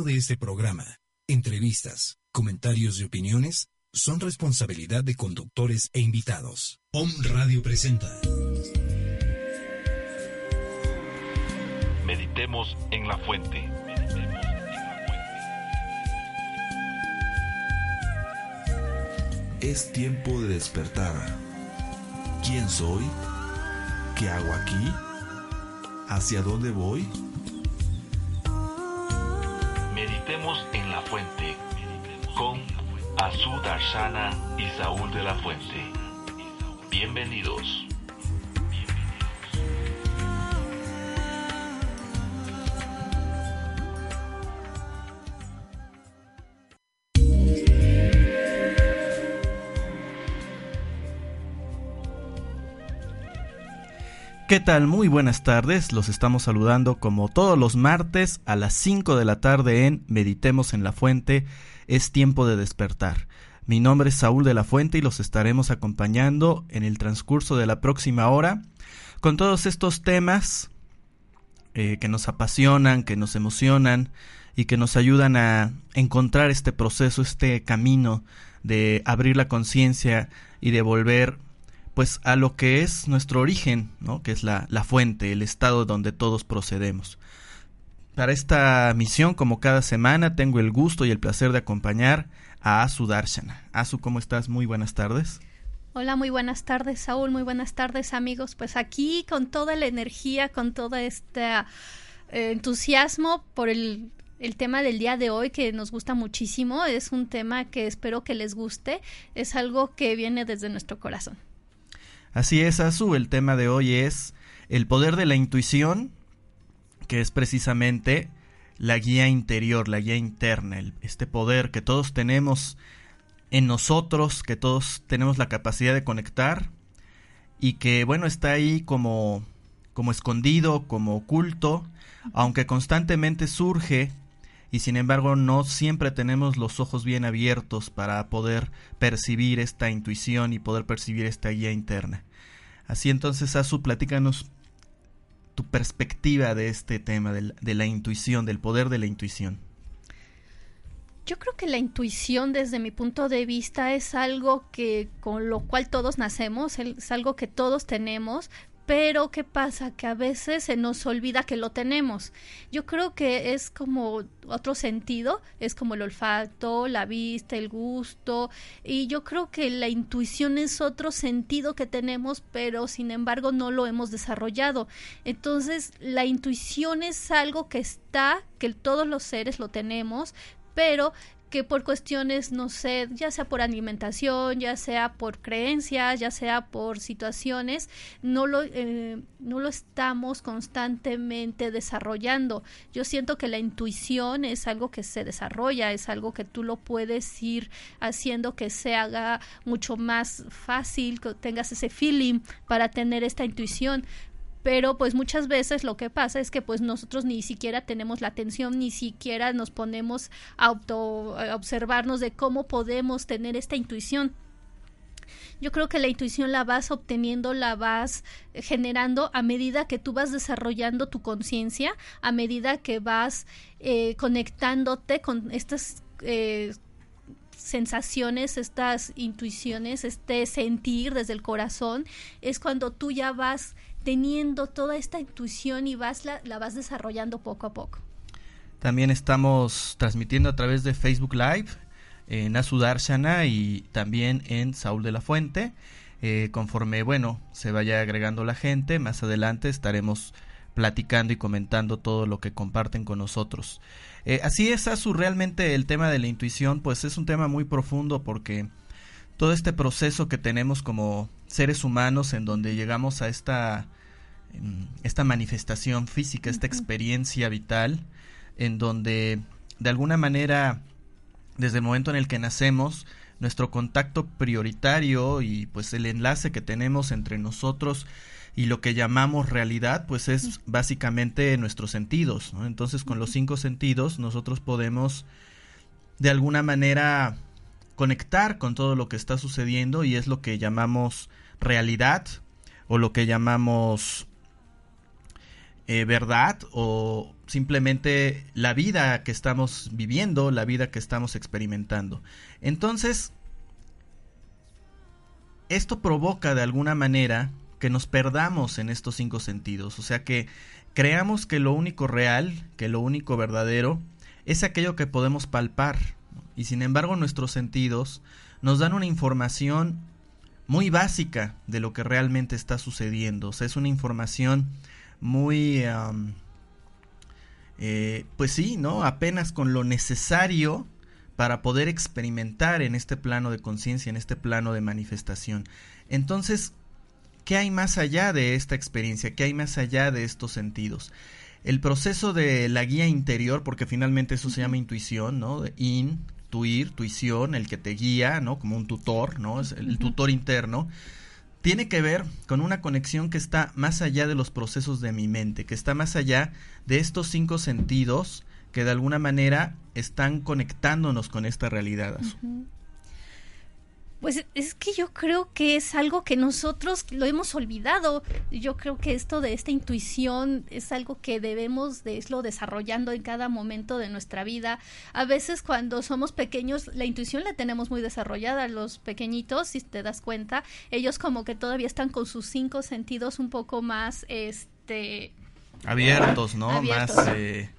de este programa, entrevistas, comentarios y opiniones son responsabilidad de conductores e invitados. Om Radio presenta. Meditemos en la fuente. Es tiempo de despertar. ¿Quién soy? ¿Qué hago aquí? ¿Hacia dónde voy? Fuente con Azú Darshana y Saúl de la Fuente. Bienvenidos. ¿Qué tal? Muy buenas tardes. Los estamos saludando como todos los martes a las 5 de la tarde en Meditemos en la Fuente. Es tiempo de despertar. Mi nombre es Saúl de la Fuente y los estaremos acompañando en el transcurso de la próxima hora con todos estos temas eh, que nos apasionan, que nos emocionan y que nos ayudan a encontrar este proceso, este camino de abrir la conciencia y de volver pues a lo que es nuestro origen, ¿no? que es la, la fuente, el estado donde todos procedemos. Para esta misión, como cada semana, tengo el gusto y el placer de acompañar a Asu Darshana. Asu, ¿cómo estás? Muy buenas tardes. Hola, muy buenas tardes, Saúl. Muy buenas tardes, amigos. Pues aquí con toda la energía, con todo este eh, entusiasmo por el, el tema del día de hoy que nos gusta muchísimo. Es un tema que espero que les guste. Es algo que viene desde nuestro corazón. Así es, Azu, el tema de hoy es el poder de la intuición, que es precisamente la guía interior, la guía interna, este poder que todos tenemos en nosotros, que todos tenemos la capacidad de conectar y que, bueno, está ahí como, como escondido, como oculto, aunque constantemente surge y sin embargo no siempre tenemos los ojos bien abiertos para poder percibir esta intuición y poder percibir esta guía interna. Así entonces, Azu, platícanos tu perspectiva de este tema, de la, intuición, del poder de la intuición. Yo creo que la intuición desde mi punto de vista es algo que con lo cual todos nacemos, es algo que todos tenemos, pero ¿qué pasa? Que a veces se nos olvida que lo tenemos. Yo creo que es como otro sentido, es como el olfato, la vista, el gusto, y yo creo que la intuición es otro sentido que tenemos, pero sin embargo no lo hemos desarrollado. Entonces, la intuición es algo que está, que todos los seres lo tenemos, pero que por cuestiones, no sé, ya sea por alimentación, ya sea por creencias, ya sea por situaciones, no lo, eh, no lo estamos constantemente desarrollando. Yo siento que la intuición es algo que se desarrolla, es algo que tú lo puedes ir haciendo que se haga mucho más fácil, que tengas ese feeling para tener esta intuición pero pues muchas veces lo que pasa es que pues nosotros ni siquiera tenemos la atención, ni siquiera nos ponemos a, auto, observarnos de cómo podemos tener esta intuición. Yo creo que la intuición la vas obteniendo, la vas generando a medida que tú vas desarrollando tu conciencia, a medida que vas eh, conectándote con estas eh, sensaciones, estas intuiciones, este sentir desde el corazón, es cuando tú ya vas teniendo toda esta intuición y vas la, la vas desarrollando poco a poco. También estamos transmitiendo a través de Facebook Live en Azudarshana y también en Saúl de la Fuente. Eh, conforme, bueno, se vaya agregando la gente, más adelante estaremos platicando y comentando todo lo que comparten con nosotros. Eh, así es, Azu, realmente el tema de la intuición, pues es un tema muy profundo porque todo este proceso que tenemos como seres humanos en donde llegamos a esta, esta manifestación física, esta experiencia vital, en donde de alguna manera, desde el momento en el que nacemos, nuestro contacto prioritario y pues el enlace que tenemos entre nosotros y lo que llamamos realidad, pues es básicamente nuestros sentidos. Entonces, con los cinco sentidos, nosotros podemos de alguna manera conectar con todo lo que está sucediendo y es lo que llamamos realidad o lo que llamamos eh, verdad o simplemente la vida que estamos viviendo, la vida que estamos experimentando. Entonces, esto provoca de alguna manera que nos perdamos en estos cinco sentidos, o sea que creamos que lo único real, que lo único verdadero, es aquello que podemos palpar, y sin embargo nuestros sentidos nos dan una información muy básica de lo que realmente está sucediendo, o sea, es una información muy... Eh, pues sí, ¿no? Apenas con lo necesario para poder experimentar en este plano de conciencia, en este plano de manifestación. Entonces, ¿qué hay más allá de esta experiencia? ¿Qué hay más allá de estos sentidos? El proceso de la guía interior, porque finalmente eso se llama intuición, ¿no? Intuir, tuición, el que te guía, ¿no? Como un tutor, ¿no? Es el tutor interno tiene que ver con una conexión que está más allá de los procesos de mi mente, que está más allá de estos cinco sentidos que de alguna manera están conectándonos con esta realidad. Pues es que yo creo que es algo que nosotros lo hemos olvidado. Yo creo que esto de esta intuición es algo que debemos de irlo desarrollando en cada momento de nuestra vida. A veces cuando somos pequeños la intuición la tenemos muy desarrollada. Los pequeñitos, si te das cuenta, ellos como que todavía están con sus cinco sentidos un poco más, este, abiertos, ¿no? Más, eh,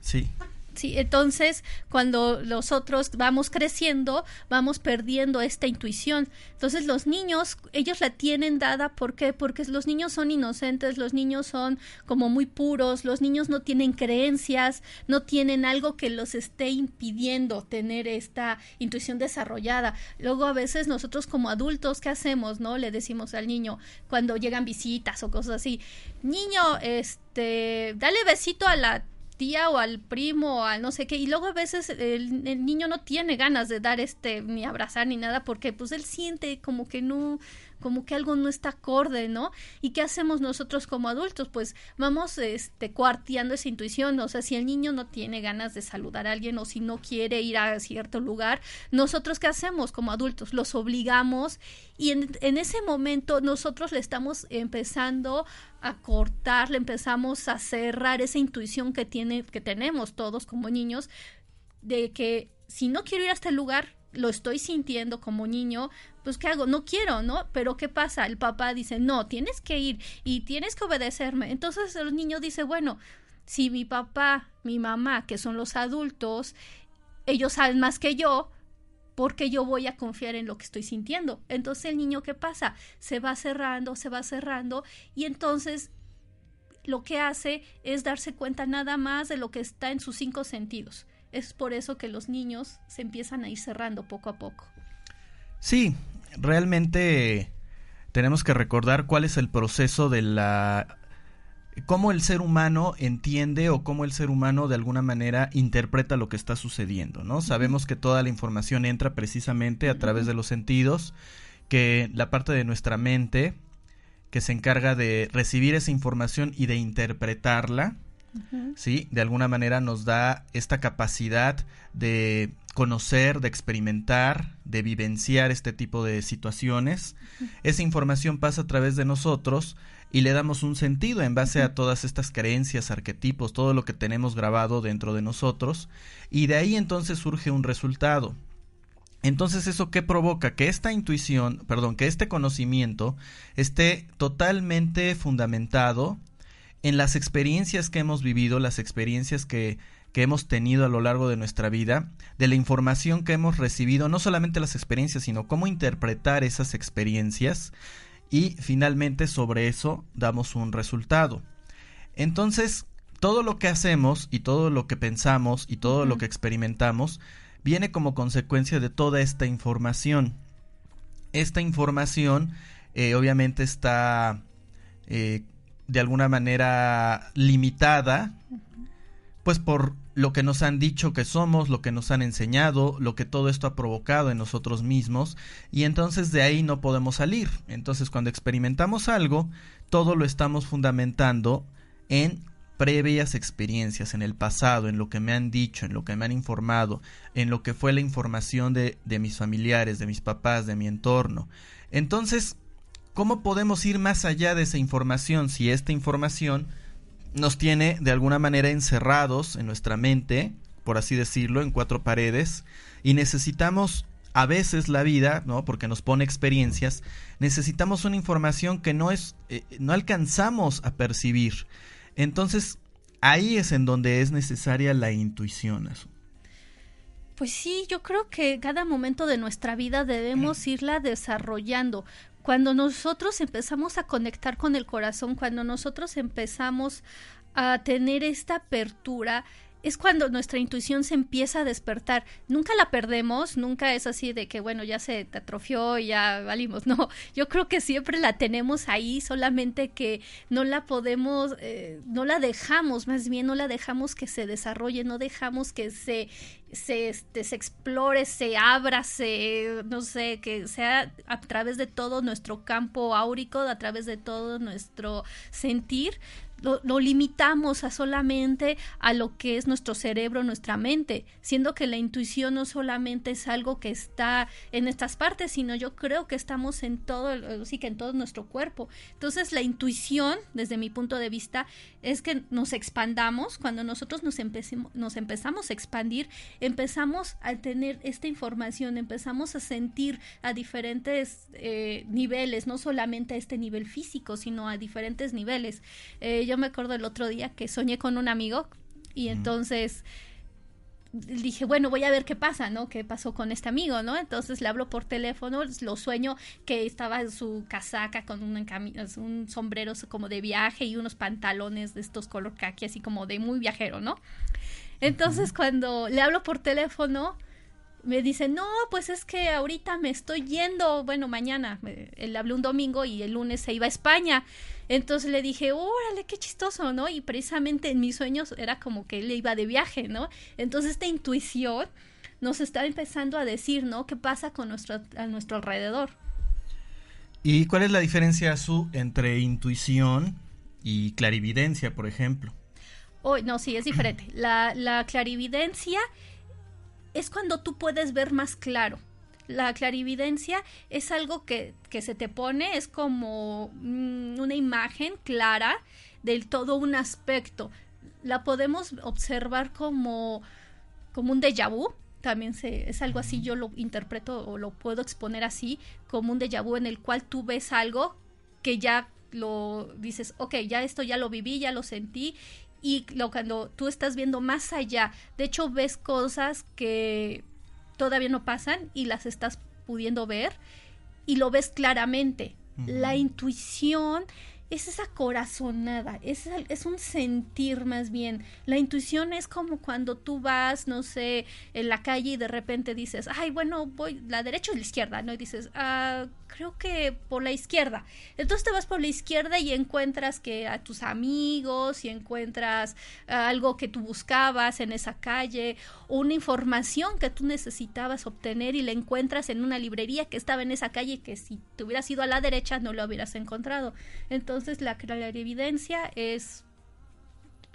sí. Sí, entonces cuando nosotros vamos creciendo, vamos perdiendo esta intuición. Entonces los niños, ellos la tienen dada, ¿por qué? Porque los niños son inocentes, los niños son como muy puros, los niños no tienen creencias, no tienen algo que los esté impidiendo tener esta intuición desarrollada. Luego a veces nosotros como adultos, ¿qué hacemos? ¿No? Le decimos al niño cuando llegan visitas o cosas así, niño, este, dale besito a la tía o al primo o al no sé qué y luego a veces el, el, niño no tiene ganas de dar este ni abrazar ni nada porque pues él siente como que no como que algo no está acorde, ¿no? ¿Y qué hacemos nosotros como adultos? Pues vamos este cuarteando esa intuición, o sea, si el niño no tiene ganas de saludar a alguien o si no quiere ir a cierto lugar, nosotros qué hacemos como adultos? Los obligamos y en, en ese momento nosotros le estamos empezando a cortar, le empezamos a cerrar esa intuición que tiene que tenemos todos como niños de que si no quiero ir a este lugar, lo estoy sintiendo como niño, pues ¿qué hago? No quiero, ¿no? Pero ¿qué pasa? El papá dice, no, tienes que ir y tienes que obedecerme. Entonces el niño dice, bueno, si mi papá, mi mamá, que son los adultos, ellos saben más que yo, porque yo voy a confiar en lo que estoy sintiendo. Entonces el niño, ¿qué pasa? Se va cerrando, se va cerrando y entonces lo que hace es darse cuenta nada más de lo que está en sus cinco sentidos. Es por eso que los niños se empiezan a ir cerrando poco a poco. Sí, realmente tenemos que recordar cuál es el proceso de la cómo el ser humano entiende o cómo el ser humano de alguna manera interpreta lo que está sucediendo, ¿no? Sabemos que toda la información entra precisamente a través de los sentidos, que la parte de nuestra mente que se encarga de recibir esa información y de interpretarla, ¿sí? De alguna manera nos da esta capacidad de conocer, de experimentar, de vivenciar este tipo de situaciones. Esa información pasa a través de nosotros y le damos un sentido en base a todas estas creencias, arquetipos, todo lo que tenemos grabado dentro de nosotros y de ahí entonces surge un resultado. Entonces, ¿eso qué provoca? Que esta intuición, perdón, que este conocimiento esté totalmente fundamentado en las experiencias que hemos vivido, las experiencias que, que hemos tenido a lo largo de nuestra vida, de la información que hemos recibido, no solamente las experiencias, sino cómo interpretar esas experiencias y finalmente sobre eso damos un resultado. Entonces, todo lo que hacemos y todo lo que pensamos y todo lo que experimentamos viene como consecuencia de toda esta información. Esta información eh, obviamente está eh, de alguna manera limitada, pues por lo que nos han dicho que somos, lo que nos han enseñado, lo que todo esto ha provocado en nosotros mismos, y entonces de ahí no podemos salir. Entonces cuando experimentamos algo, todo lo estamos fundamentando en previas experiencias, en el pasado, en lo que me han dicho, en lo que me han informado, en lo que fue la información de, de mis familiares, de mis papás, de mi entorno. Entonces, ¿Cómo podemos ir más allá de esa información si esta información nos tiene de alguna manera encerrados en nuestra mente, por así decirlo, en cuatro paredes, y necesitamos a veces la vida, ¿no? Porque nos pone experiencias, necesitamos una información que no es, eh, no alcanzamos a percibir. Entonces, ahí es en donde es necesaria la intuición. Pues sí, yo creo que cada momento de nuestra vida debemos irla desarrollando. Cuando nosotros empezamos a conectar con el corazón, cuando nosotros empezamos a tener esta apertura, es cuando nuestra intuición se empieza a despertar. Nunca la perdemos, nunca es así de que, bueno, ya se te atrofió y ya valimos. No, yo creo que siempre la tenemos ahí, solamente que no la podemos, eh, no la dejamos, más bien no la dejamos que se desarrolle, no dejamos que se, se, este, se explore, se abra, se, no sé, que sea a través de todo nuestro campo áurico, a través de todo nuestro sentir, lo, limitamos a solamente a lo que es nuestro cerebro, nuestra mente, siendo que la intuición no solamente es algo que está en estas partes, sino yo creo que estamos en todo, sí que en todo nuestro cuerpo. Entonces la intuición, desde mi punto de vista, es que nos expandamos, cuando nosotros nos, nos empezamos a expandir, empezamos a tener esta información, empezamos a sentir a diferentes eh, niveles, no solamente a este nivel físico, sino a diferentes niveles. Eh, yo me acuerdo el otro día que soñé con un amigo y entonces dije, bueno, voy a ver qué pasa, ¿no? ¿Qué pasó con este amigo, ¿no? Entonces le hablo por teléfono, lo sueño que estaba en su casaca con un, un sombrero como de viaje y unos pantalones de estos color khaki, así como de muy viajero, ¿no? Entonces cuando le hablo por teléfono, me dice, no, pues es que ahorita me estoy yendo, bueno, mañana, él habló un domingo y el lunes se iba a España. Entonces le dije, órale, qué chistoso, ¿no? Y precisamente en mis sueños era como que él iba de viaje, ¿no? Entonces esta intuición nos está empezando a decir, ¿no? ¿Qué pasa con nuestro, a nuestro alrededor? ¿Y cuál es la diferencia, Su, entre intuición y clarividencia, por ejemplo? Oh, no, sí, es diferente. La, la clarividencia es cuando tú puedes ver más claro. La clarividencia es algo que, se te pone, es como mm, una imagen clara del todo un aspecto. La podemos observar como, como un déjà vu, también se, es algo así, yo lo interpreto o lo puedo exponer así, como un déjà vu en el cual tú ves algo que ya lo dices, ok, ya esto ya lo viví, ya lo sentí y lo, cuando tú estás viendo más allá, de hecho ves cosas que todavía no pasan y las estás pudiendo ver y lo ves claramente. La intuición es esa corazonada, es, es un sentir más bien. La intuición es como cuando tú vas, no sé, en la calle y de repente dices, ay, bueno, voy la derecha o la izquierda, ¿no? Y dices, ah, creo que por la izquierda. Entonces te vas por la izquierda y encuentras que a tus amigos y encuentras ah, algo que tú buscabas en esa calle, o una información que tú necesitabas obtener y la encuentras en una librería que estaba en esa calle que si te hubieras ido a la derecha no lo hubieras encontrado. Entonces la evidencia es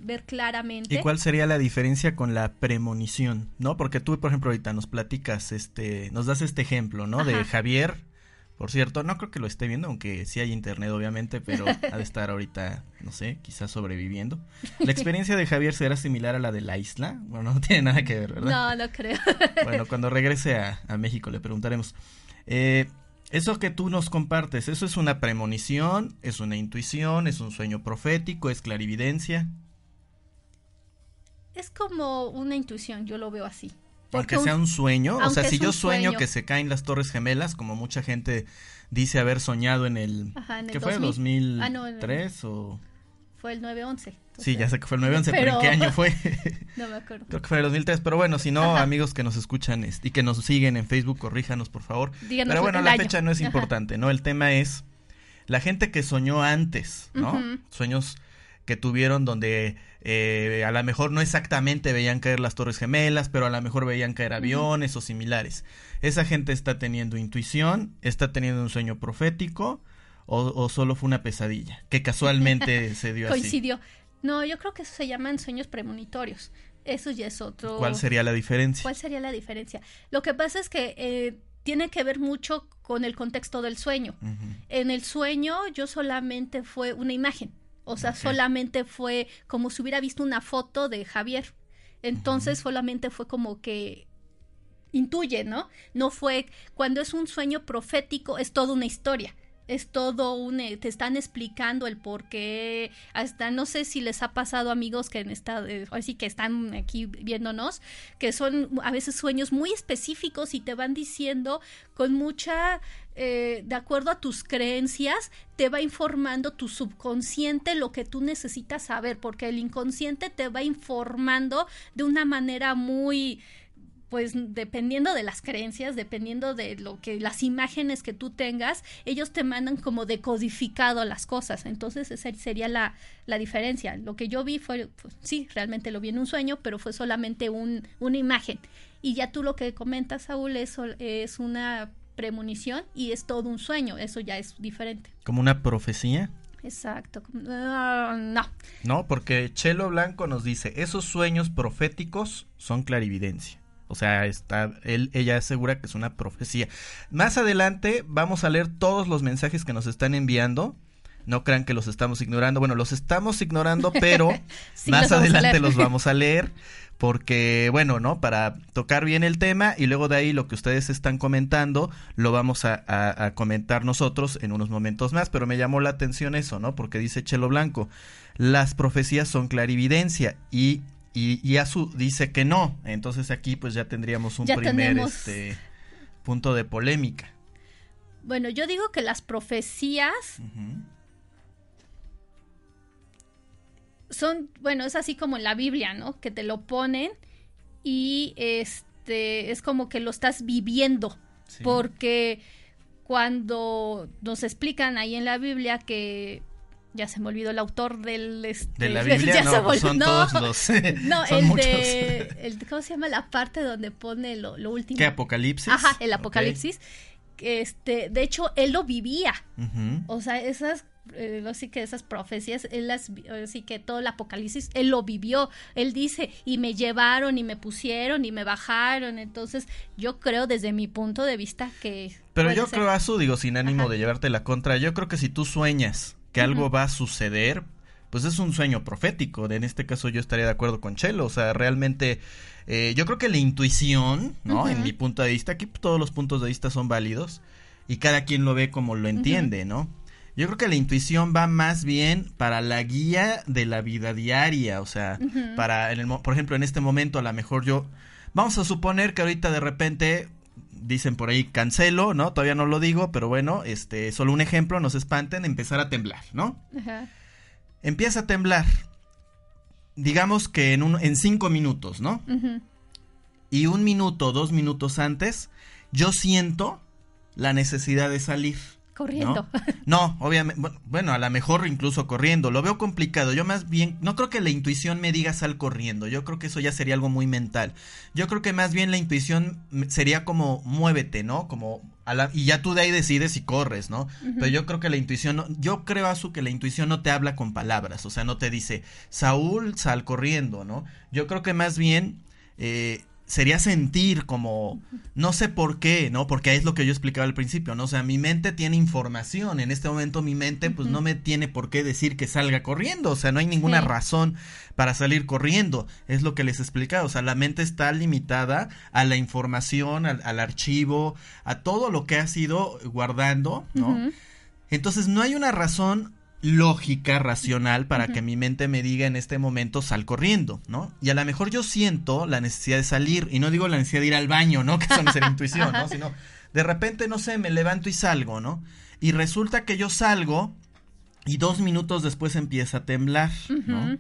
ver claramente. ¿Y cuál sería la diferencia con la premonición? ¿No? Porque tú, por ejemplo, ahorita nos platicas, este, nos das este ejemplo, ¿no? De Javier por cierto, no creo que lo esté viendo, aunque sí hay internet obviamente, pero ha de estar ahorita, no sé, quizás sobreviviendo. ¿La experiencia de Javier será similar a la de la isla? Bueno, no tiene nada que ver, ¿verdad? No, no creo. Bueno, cuando regrese a, a México le preguntaremos. Eh, eso que tú nos compartes, ¿eso es una premonición? ¿Es una intuición? ¿Es un sueño profético? ¿Es clarividencia? Es como una intuición, yo lo veo así. Aunque sea un sueño, o sea, si yo sueño, que se caen las Torres Gemelas, como mucha gente dice haber soñado en el, ¿qué fue? 2003 ah, o fue el 911. Sí, ya sé que fue el 911, pero, ¿en qué año fue? no me acuerdo. Creo que fue el 2003, pero bueno, si no, amigos que nos escuchan y que nos siguen en Facebook, corríjanos por favor. pero bueno, la fecha no es importante, ¿no? El tema es la gente que soñó antes, ¿no? Sueños que tuvieron donde eh, a lo mejor no exactamente veían caer las torres gemelas, pero a lo mejor veían caer aviones o similares. Esa gente está teniendo intuición, está teniendo un sueño profético o, solo fue una pesadilla, que casualmente se dio así. Coincidió. No, yo creo que eso se llaman sueños premonitorios. Eso ya es otro. ¿Cuál sería la diferencia? ¿Cuál sería la diferencia? Lo que pasa es que eh, tiene que ver mucho con el contexto del sueño. En el sueño yo solamente fue una imagen O sea, solamente fue como si hubiera visto una foto de Javier. Entonces solamente fue como que intuye, ¿no? No fue cuando es un sueño profético, es toda una historia es todo un eh, te están explicando el por qué hasta no sé si les ha pasado amigos que en esta eh, así que están aquí viéndonos que son a veces sueños muy específicos y te van diciendo con mucha eh, de acuerdo a tus creencias, te va informando tu subconsciente lo que tú necesitas saber, porque el inconsciente te va informando de una manera muy pues dependiendo de las creencias, dependiendo de lo que las imágenes que tú tengas, ellos te mandan como decodificado las cosas. Entonces esa sería la, la diferencia. Lo que yo vi fue, pues, sí, realmente lo vi en un sueño, pero fue solamente un, una imagen. Y ya tú lo que comentas, Saúl, eso es una premonición y es todo un sueño. Eso ya es diferente. ¿Como una profecía? Exacto. Ah, no. No, porque Chelo Blanco nos dice, esos sueños proféticos son clarividencia. O sea, está, él, ella asegura que es una profecía. Más adelante vamos a leer todos los mensajes que nos están enviando. No crean que los estamos ignorando. Bueno, los estamos ignorando, pero más adelante los vamos a leer. Porque, bueno, ¿no? Para tocar bien el tema y luego de ahí lo que ustedes están comentando, lo vamos a, a comentar nosotros en unos momentos más. Pero me llamó la atención eso, ¿no? Porque dice Chelo Blanco, las profecías son clarividencia y y, y Asu dice que no. Entonces aquí pues ya tendríamos un primer este punto de polémica. Bueno, yo digo que las profecías son, bueno, es así como en la Biblia, ¿no? Que te lo ponen y este es como que lo estás viviendo. Porque cuando nos explican ahí en la Biblia que ya se me olvidó el autor del este, de la Biblia no, pues son todos los no el de el, cómo se llama la parte donde pone lo, último. Qué apocalipsis ajá el apocalipsis. Este de hecho él lo vivía. O sea esas eh, así que esas profecías, él las, así que todo el apocalipsis, él lo vivió, él dice, y me llevaron y me pusieron y me bajaron, entonces yo creo desde mi punto de vista que... Pero yo creo, a su digo, sin ánimo de llevarte la contra, yo creo que si tú sueñas que algo va a suceder, pues es un sueño profético. En este caso yo estaría de acuerdo con Chelo. O sea, realmente eh, yo creo que la intuición, ¿no? En mi punto de vista, aquí todos los puntos de vista son válidos y cada quien lo ve como lo entiende, ¿no? Yo creo que la intuición va más bien para la guía de la vida diaria, o sea, para, en el, por ejemplo, en este momento a lo mejor yo, vamos a suponer que ahorita de repente dicen por ahí cancelo, ¿no? Todavía no lo digo, pero bueno, este, solo un ejemplo, no se espanten, empezar a temblar, ¿no? Ajá. Empieza a temblar, digamos que en, un, en cinco minutos, ¿no? Y un minuto, dos minutos antes, yo siento la necesidad de salir. Corriendo. ¿no? obviamente, bueno, a lo mejor incluso corriendo, lo veo complicado. Yo más bien, no creo que la intuición me diga sal corriendo, yo creo que eso ya sería algo muy mental. Yo creo que más bien la intuición sería como muévete, ¿no? Como a la, y ya tú de ahí decides si corres, ¿no? Pero yo creo que la intuición, yo creo, a su que la intuición no te habla con palabras, o sea, no te dice, Saúl, sal corriendo, ¿no? Yo creo que más bien... Eh, sería sentir como, no sé por qué, ¿no? Porque es lo que yo explicaba al principio, ¿no? O sea, mi mente tiene información, en este momento mi mente pues no me tiene por qué decir que salga corriendo, o sea, no hay ninguna razón para salir corriendo, es lo que les explicaba, o sea, la mente está limitada a la información, al, archivo, a todo lo que ha sido guardando, ¿no? Entonces no hay una razón lógica, racional, para que mi mente me diga en este momento sal corriendo, ¿no? Y a lo mejor yo siento la necesidad de salir, y no digo la necesidad de ir al baño, ¿no? Que eso no es intuición, ¿no? Sino de repente, no sé, me levanto y salgo, ¿no? Y resulta que yo salgo y dos minutos después empieza a temblar, ¿no?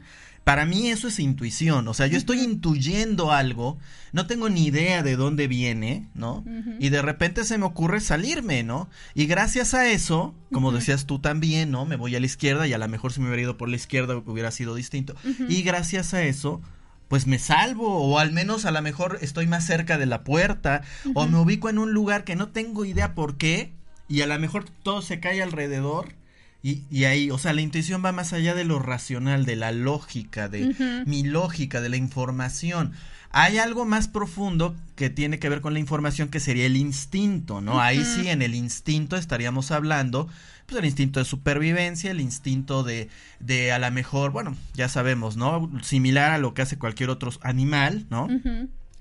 Para mí eso es intuición, o sea, yo estoy intuyendo algo, no tengo ni idea de dónde viene, ¿no? Y de repente se me ocurre salirme, ¿no? Y gracias a eso, como decías tú también, ¿no? Me voy a la izquierda y a lo mejor si me hubiera ido por la izquierda hubiera sido distinto. Y gracias a eso, pues me salvo o al menos a lo mejor estoy más cerca de la puerta o me ubico en un lugar que no tengo idea por qué y a lo mejor todo se cae alrededor y, y, ahí, o sea, la intuición va más allá de lo racional, de la lógica, de mi lógica, de la información. Hay algo más profundo que tiene que ver con la información que sería el instinto, ¿no? Ahí sí, en el instinto estaríamos hablando, pues el instinto de supervivencia, el instinto de, de a lo mejor, bueno, ya sabemos, ¿no? Similar a lo que hace cualquier otro animal, ¿no?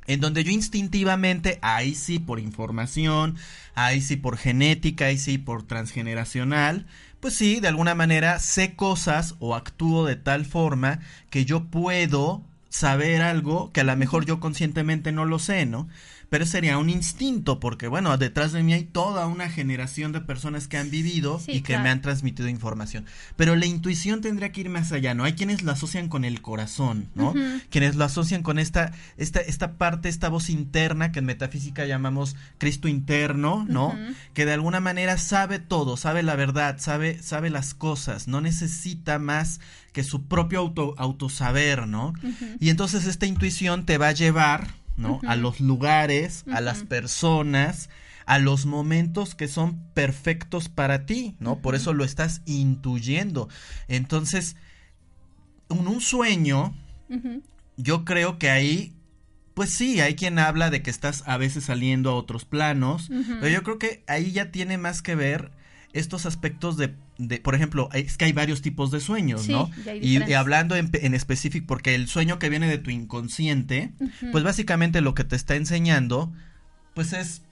En donde yo instintivamente, ahí sí por información, ahí sí por genética, ahí sí por transgeneracional, pues sí, de alguna manera sé cosas o actúo de tal forma que yo puedo saber algo que a lo mejor yo conscientemente no lo sé, ¿no? Pero sería un instinto, porque bueno, detrás de mí hay toda una generación de personas que han vivido y que me han transmitido información. Pero la intuición tendría que ir más allá, ¿no? Hay quienes lo asocian con el corazón, ¿no? Quienes lo asocian con esta, esta, esta parte, esta voz interna que en metafísica llamamos Cristo interno, ¿no? Que de alguna manera sabe todo, sabe la verdad, sabe, sabe las cosas, no necesita más que su propio auto, autosaber, ¿no? Y entonces esta intuición te va a llevar ¿no? A los lugares, a las personas, a los momentos que son perfectos para ti, ¿no? Por eso lo estás intuyendo. Entonces, en un sueño, yo creo que ahí, pues sí, hay quien habla de que estás a veces saliendo a otros planos, pero yo creo que ahí ya tiene más que ver estos aspectos de, de, por ejemplo, es que hay varios tipos de sueños, ¿no? Y, hablando en, en, específico, porque el sueño que viene de tu inconsciente, pues básicamente lo que te está enseñando, pues es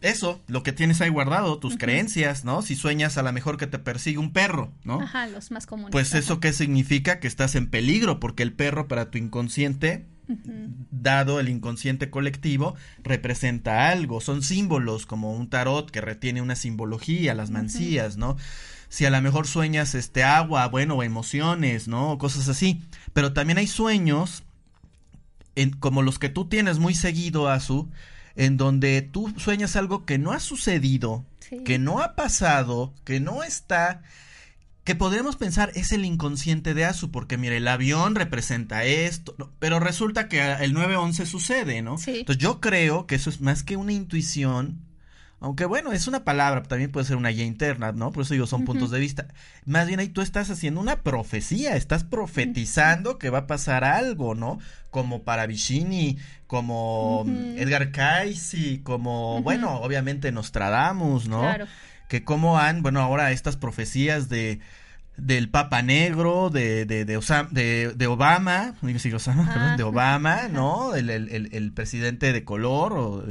eso, lo que tienes ahí guardado, tus creencias, ¿no? Si sueñas a lo mejor que te persigue un perro, ¿no? Ajá, los más comunes. Pues eso qué significa que estás en peligro, porque el perro para tu inconsciente dado el inconsciente colectivo, representa algo. Son símbolos como un tarot que retiene una simbología, las mancías, ¿no? Si a lo mejor sueñas este agua, bueno, emociones, ¿no? Cosas así. Pero también hay sueños en, como los que tú tienes muy seguido, Azu, en donde tú sueñas algo que no ha sucedido, que no ha pasado, que no está que podríamos pensar es el inconsciente de Asu, porque mire, el avión representa esto, pero resulta que el 911 sucede, ¿no? Sí. Entonces yo creo que eso es más que una intuición, aunque bueno, es una palabra, también puede ser una guía interna, ¿no? Por eso digo, son puntos de vista. Más bien ahí tú estás haciendo una profecía, estás profetizando que va a pasar algo, ¿no? Como para Vicini, como Edgar Cayce, como, bueno, obviamente Nostradamus, ¿no? Claro que cómo han, bueno, ahora estas profecías de del Papa Negro, de, de, de, de, de Obama, Osama, de Obama, ¿no? El, el, el, presidente de color, o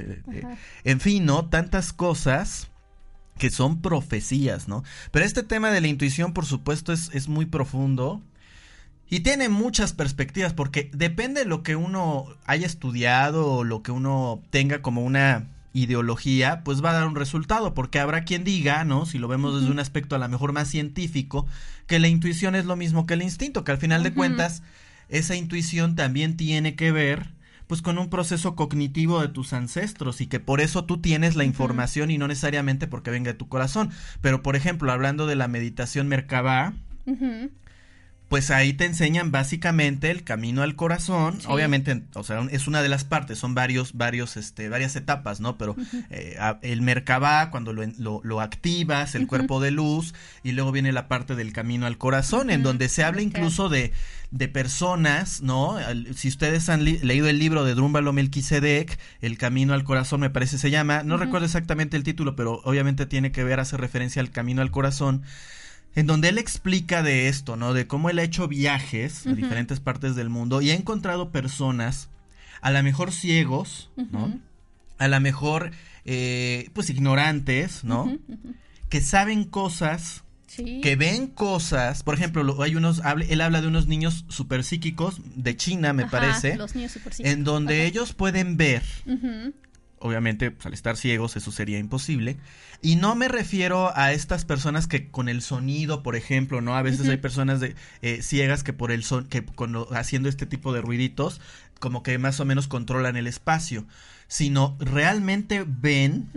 en fin, ¿no? Tantas cosas que son profecías, ¿no? Pero este tema de la intuición, por supuesto, es, es muy profundo. Y tiene muchas perspectivas porque depende de lo que uno haya estudiado o lo que uno tenga como una ideología, pues va a dar un resultado, porque habrá quien diga, ¿no? Si lo vemos desde un aspecto a lo mejor más científico, que la intuición es lo mismo que el instinto, que al final de cuentas, esa intuición también tiene que ver pues con un proceso cognitivo de tus ancestros y que por eso tú tienes la información y no necesariamente porque venga de tu corazón. Pero por ejemplo, hablando de la meditación Merkabah, pues ahí te enseñan básicamente el camino al corazón. Obviamente, o sea, es una de las partes, son varios, varios, este, varias etapas, ¿no? Pero eh, el Merkabah, cuando lo, lo, activas, el cuerpo de luz, y luego viene la parte del camino al corazón, en donde se habla incluso de, de personas, ¿no? Si ustedes han leído el libro de Drúmbalo Melquisedec, El camino al corazón, me parece se llama, no recuerdo exactamente el título, pero obviamente tiene que ver, hace referencia al camino al corazón en donde él explica de esto, ¿no? De cómo él ha hecho viajes a diferentes partes del mundo y ha encontrado personas, a lo mejor ciegos, ¿no? A lo mejor, eh, pues ignorantes, ¿no? Que saben cosas, que ven cosas. Por ejemplo, hay unos, él habla de unos niños super psíquicos de China, me parece. Los niños En donde ellos pueden ver obviamente pues, al estar ciegos eso sería imposible. Y no me refiero a estas personas que con el sonido, por ejemplo, ¿no? A veces hay personas de, eh, ciegas que por el son, que haciendo este tipo de ruiditos, como que más o menos controlan el espacio. Sino realmente ven,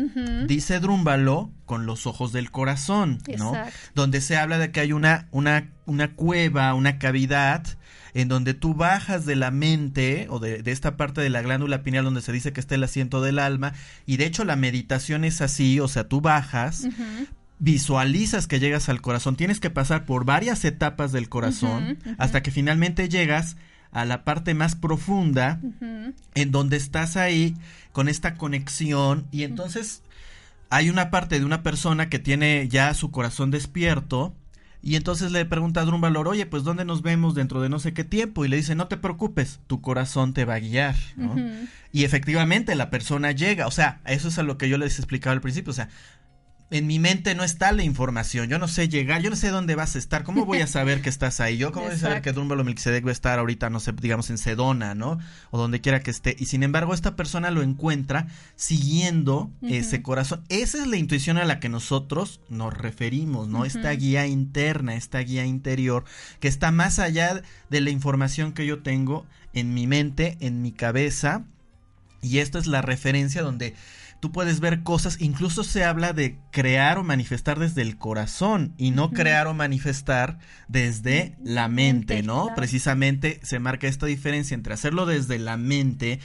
dice Drúmbalo, con los ojos del corazón, ¿no? Donde se habla de que hay una, una, una cueva, una cavidad en donde tú bajas de la mente o de, esta parte de la glándula pineal donde se dice que está el asiento del alma y de hecho la meditación es así, o sea, tú bajas, visualizas que llegas al corazón, tienes que pasar por varias etapas del corazón hasta que finalmente llegas a la parte más profunda, en donde estás ahí con esta conexión y entonces hay una parte de una persona que tiene ya su corazón despierto y entonces le pregunta a Drumbalor, oye, pues ¿dónde nos vemos dentro de no sé qué tiempo? Y le dice, no te preocupes, tu corazón te va a guiar, ¿no? Y efectivamente la persona llega, o sea, eso es a lo que yo les explicaba al principio, o sea, en mi mente no está la información, yo no sé llegar, yo no sé dónde vas a estar, ¿cómo voy a saber que estás ahí? Yo cómo voy a saber que Drumbalo Melquisedec va a estar ahorita, no sé, digamos en Sedona, ¿no? O donde quiera que esté. Y sin embargo, esta persona lo encuentra siguiendo ese corazón. Esa es la intuición a la que nosotros nos referimos, ¿no? Esta guía interna, esta guía interior, que está más allá de la información que yo tengo en mi mente, en mi cabeza. Y esta es la referencia donde tú puedes ver cosas, incluso se habla de crear o manifestar desde el corazón y no crear o manifestar desde la mente, ¿no? Precisamente se marca esta diferencia entre hacerlo desde la mente,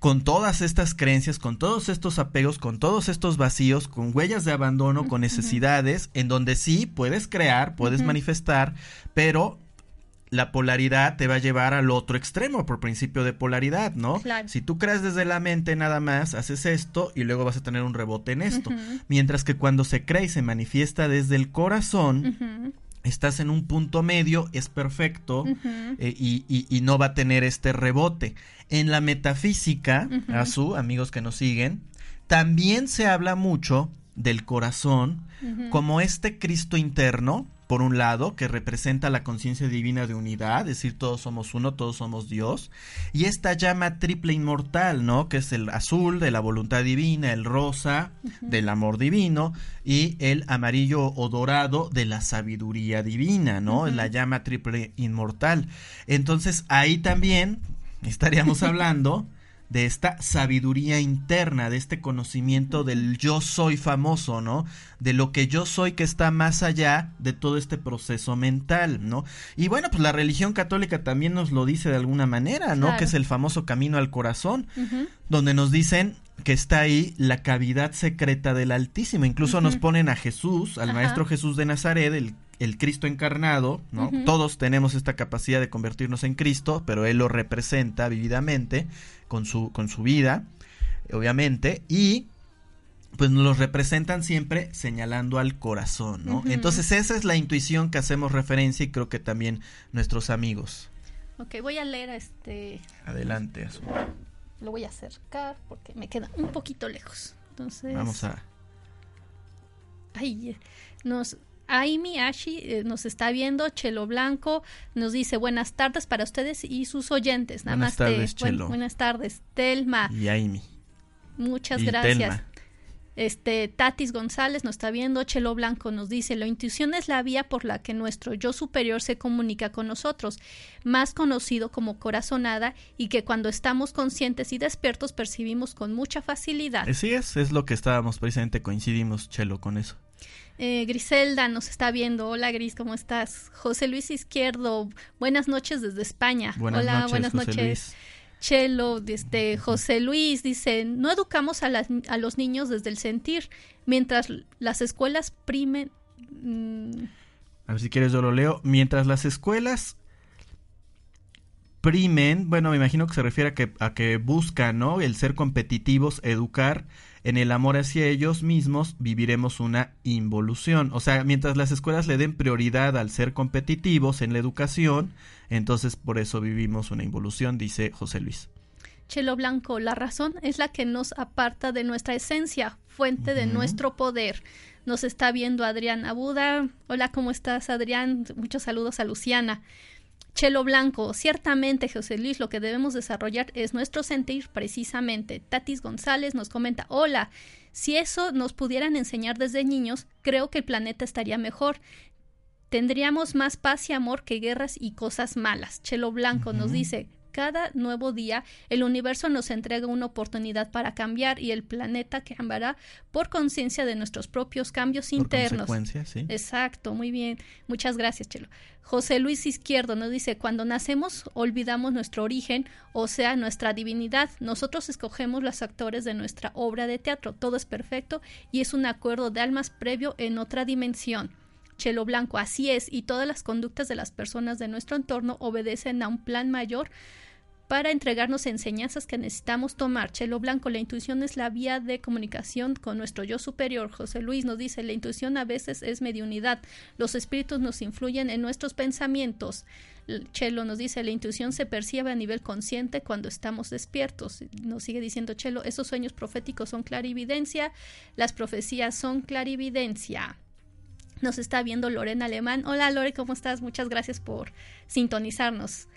con todas estas creencias, con todos estos apegos, con todos estos vacíos, con huellas de abandono, con necesidades, en donde sí puedes crear, puedes manifestar, pero la polaridad te va a llevar al otro extremo por principio de polaridad, ¿no? Si tú creas desde la mente nada más, haces esto y luego vas a tener un rebote en esto. Mientras que cuando se cree y se manifiesta desde el corazón, estás en un punto medio, es perfecto eh, y, no va a tener este rebote. En la metafísica, a su amigos que nos siguen, también se habla mucho del corazón como este Cristo interno por un lado, que representa la conciencia divina de unidad, es decir, todos somos uno, todos somos Dios, y esta llama triple inmortal, ¿no? Que es el azul de la voluntad divina, el rosa del amor divino y el amarillo o dorado de la sabiduría divina, ¿no? La llama triple inmortal. Entonces, ahí también estaríamos hablando de esta sabiduría interna, de este conocimiento del yo soy famoso, ¿no? De lo que yo soy que está más allá de todo este proceso mental, ¿no? Y bueno, pues la religión católica también nos lo dice de alguna manera, ¿no? Que es el famoso camino al corazón, donde nos dicen que está ahí la cavidad secreta del Altísimo. Incluso nos ponen a Jesús, al Maestro Jesús de Nazaret, el el Cristo encarnado, ¿no? Todos tenemos esta capacidad de convertirnos en Cristo, pero Él lo representa vividamente con su, con su vida, obviamente, y pues nos lo representan siempre señalando al corazón, ¿no? Entonces esa es la intuición que hacemos referencia y creo que también nuestros amigos. Ok, voy a leer este... Adelante, Azul. Lo voy a acercar porque me queda un poquito lejos. Entonces... Vamos a... Ay, nos Aimi Ashi eh, nos está viendo, Chelo Blanco nos dice buenas tardes para ustedes y sus oyentes. Nada buenas tardes, Chelo. buenas tardes, Telma. Y Aimi. Muchas gracias. Este, Tatis González nos está viendo, Chelo Blanco nos dice, la intuición es la vía por la que nuestro yo superior se comunica con nosotros, más conocido como corazonada, y que cuando estamos conscientes y despiertos percibimos con mucha facilidad. Así es, es lo que estábamos precisamente, coincidimos, Chelo, con eso. Eh, Griselda nos está viendo. Hola Gris, ¿cómo estás? José Luis Izquierdo, buenas noches desde España. Hola, buenas noches. Chelo, este, José Luis dice, no educamos a, a, los niños desde el sentir, mientras las escuelas primen... Mm, a ver si quieres yo lo leo. Mientras las escuelas primen, bueno, me imagino que se refiere a que, a que buscan, ¿no? El ser competitivos, educar en el amor hacia ellos mismos viviremos una involución. O sea, mientras las escuelas le den prioridad al ser competitivos en la educación, entonces por eso vivimos una involución, dice José Luis. Chelo Blanco, la razón es la que nos aparta de nuestra esencia, fuente de nuestro poder. Nos está viendo Adrián Abuda. Hola, ¿cómo estás, Adrián? Muchos saludos a Luciana. Chelo Blanco, ciertamente, José Luis, lo que debemos desarrollar es nuestro sentir precisamente. Tatis González nos comenta, hola, si eso nos pudieran enseñar desde niños, creo que el planeta estaría mejor. Tendríamos más paz y amor que guerras y cosas malas. Chelo Blanco nos dice, cada nuevo día el universo nos entrega una oportunidad para cambiar y el planeta cambiará por conciencia de nuestros propios cambios por internos. ¿sí? Exacto, muy bien. Muchas gracias, Chelo. José Luis Izquierdo nos dice, cuando nacemos olvidamos nuestro origen, o sea, nuestra divinidad. Nosotros escogemos los actores de nuestra obra de teatro. Todo es perfecto y es un acuerdo de almas previo en otra dimensión. Chelo Blanco, así es, y todas las conductas de las personas de nuestro entorno obedecen a un plan mayor para entregarnos enseñanzas que necesitamos tomar. Chelo Blanco, la intuición es la vía de comunicación con nuestro yo superior. José Luis nos dice, la intuición a veces es mediunidad. Los espíritus nos influyen en nuestros pensamientos. Chelo nos dice, la intuición se percibe a nivel consciente cuando estamos despiertos. Nos sigue diciendo Chelo, esos sueños proféticos son clarividencia, las profecías son clarividencia. Nos está viendo Lorena Alemán. Hola Lore, ¿cómo estás? Muchas gracias por sintonizarnos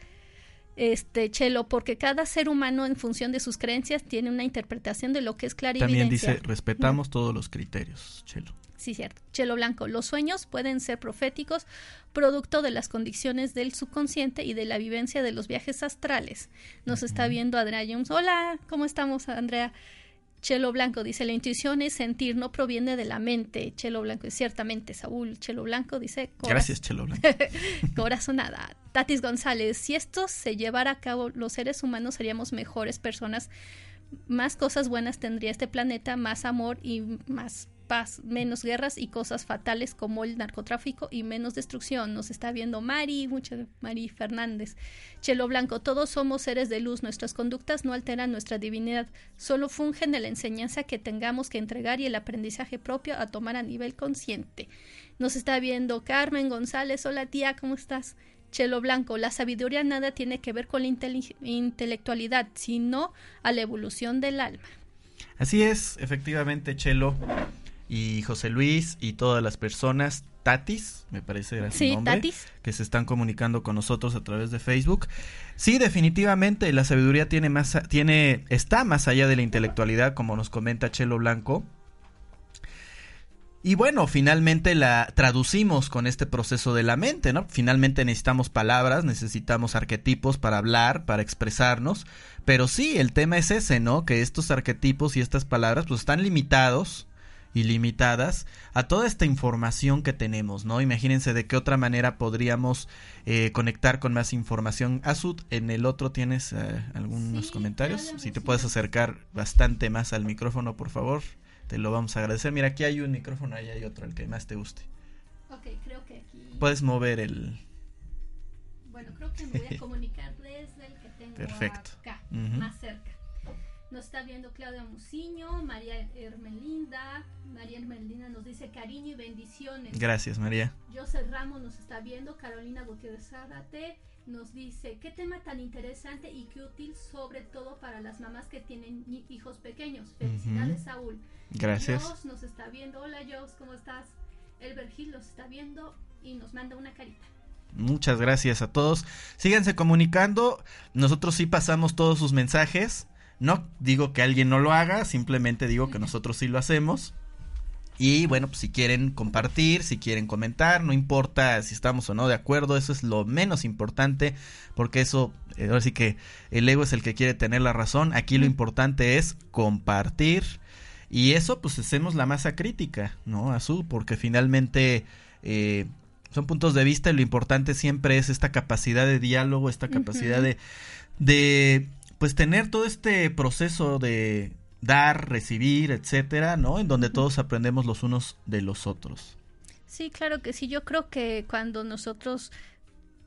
este Chelo, porque cada ser humano en función de sus creencias tiene una interpretación de lo que es clarividencia. También dice, respetamos todos los criterios, Chelo. Sí, cierto. Chelo Blanco, los sueños pueden ser proféticos, producto de las condiciones del subconsciente y de la vivencia de los viajes astrales. Nos está viendo Andrea Jones. Hola, ¿cómo estamos, Andrea? Chelo Blanco dice, la intuición es sentir, no proviene de la mente. Chelo Blanco, ciertamente, Saúl. Chelo Blanco dice... Gracias, Chelo Blanco. corazonada. Tatis González, si esto se llevara a cabo, los seres humanos seríamos mejores personas, más cosas buenas tendría este planeta, más amor y más paz, menos guerras y cosas fatales como el narcotráfico y menos destrucción. Nos está viendo Mari, mucha Mari Fernández. Chelo Blanco, todos somos seres de luz, nuestras conductas no alteran nuestra divinidad, solo fungen en la enseñanza que tengamos que entregar y el aprendizaje propio a tomar a nivel consciente. Nos está viendo Carmen González, hola tía, ¿cómo estás? Chelo Blanco, la sabiduría nada tiene que ver con la intelectualidad, sino a la evolución del alma. Así es, efectivamente, Chelo y José Luis y todas las personas, Tatis, me parece era su nombre, que se están comunicando con nosotros a través de Facebook. Sí, definitivamente la sabiduría tiene más tiene está más allá de la intelectualidad, como nos comenta Chelo Blanco. Y bueno, finalmente la traducimos con este proceso de la mente, ¿no? Finalmente necesitamos palabras, necesitamos arquetipos para hablar, para expresarnos, pero sí, el tema es ese, ¿no? Que estos arquetipos y estas palabras pues están limitados ilimitadas a toda esta información que tenemos, ¿no? Imagínense de qué otra manera podríamos eh, conectar con más información. Azud, en el otro tienes eh, algunos comentarios. Si te puedes acercar bastante más al micrófono, por favor, te lo vamos a agradecer. Mira, aquí hay un micrófono, ahí hay otro, el que más te guste. Ok, creo que aquí... Puedes mover el... Bueno, creo que me voy a comunicar desde el que tengo Perfecto. acá, más cerca. Nos está viendo Claudia Muciño, María Hermelinda. María Hermelinda nos dice cariño y bendiciones. Gracias, María. José Ramos nos está viendo. Carolina Gutiérrez Zárate nos dice qué tema tan interesante y qué útil, sobre todo para las mamás que tienen hijos pequeños. Felicidades, Saúl. Gracias. Jos nos está viendo. Hola, Jos, ¿cómo estás? Elber Gil nos está viendo y nos manda una carita. Muchas gracias a todos. Síganse comunicando. Nosotros sí pasamos todos sus mensajes. No digo que alguien no lo haga, simplemente digo que nosotros sí lo hacemos. Y bueno, pues si quieren compartir, si quieren comentar, no importa si estamos o no de acuerdo, eso es lo menos importante, porque eso, eh, ahora sí que el ego es el que quiere tener la razón, aquí lo importante es compartir, y eso pues hacemos la masa crítica, ¿no? Azul, porque finalmente eh, son puntos de vista y lo importante siempre es esta capacidad de diálogo, esta capacidad de, de pues tener todo este proceso de dar, recibir, etcétera, ¿no? En donde todos aprendemos los unos de los otros. Sí, claro que sí. Yo creo que cuando nosotros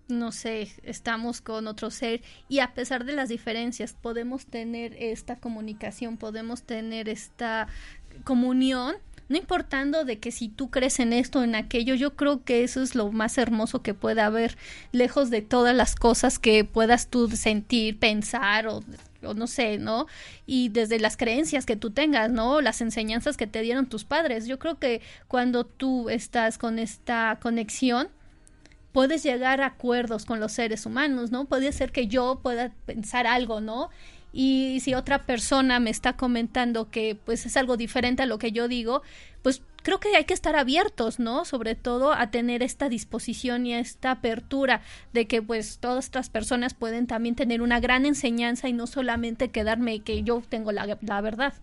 no sé, estamos con otro ser y a pesar de las diferencias podemos tener esta comunicación, podemos tener esta comunión, no importando de que si tú crees en esto o en aquello, yo creo que eso es lo más hermoso que puede haber, lejos de todas las cosas que puedas tú sentir, pensar o, no sé, ¿no? Y desde las creencias que tú tengas, ¿no? Las enseñanzas que te dieron tus padres. Yo creo que cuando tú estás con esta conexión, puedes llegar a acuerdos con los seres humanos, ¿no? Puede ser que yo pueda pensar algo, ¿no? Y si otra persona me está comentando que pues es algo diferente a lo que yo digo, pues creo que hay que estar abiertos, ¿no? Sobre todo a tener esta disposición y esta apertura de que pues todas estas personas pueden también tener una gran enseñanza y no solamente quedarme que yo tengo la, la verdad.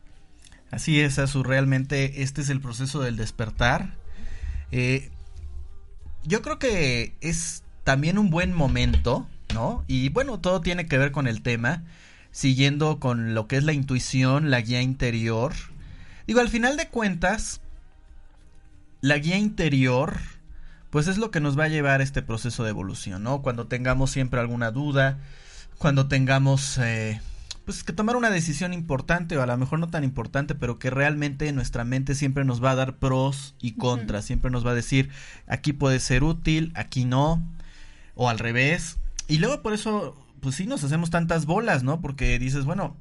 Así es, Azu, realmente este es el proceso del despertar. Eh, yo creo que es también un buen momento, ¿no? Y bueno, todo tiene que ver con el tema siguiendo con lo que es la intuición, la guía interior. Digo, al final de cuentas, la guía interior, pues es lo que nos va a llevar este proceso de evolución, ¿no? Cuando tengamos siempre alguna duda, cuando tengamos eh, pues que tomar una decisión importante o a lo mejor no tan importante, pero que realmente nuestra mente siempre nos va a dar pros y contras, siempre nos va a decir aquí puede ser útil, aquí no, o al revés. Y luego por eso, pues sí nos hacemos tantas bolas, ¿no? Porque dices, bueno,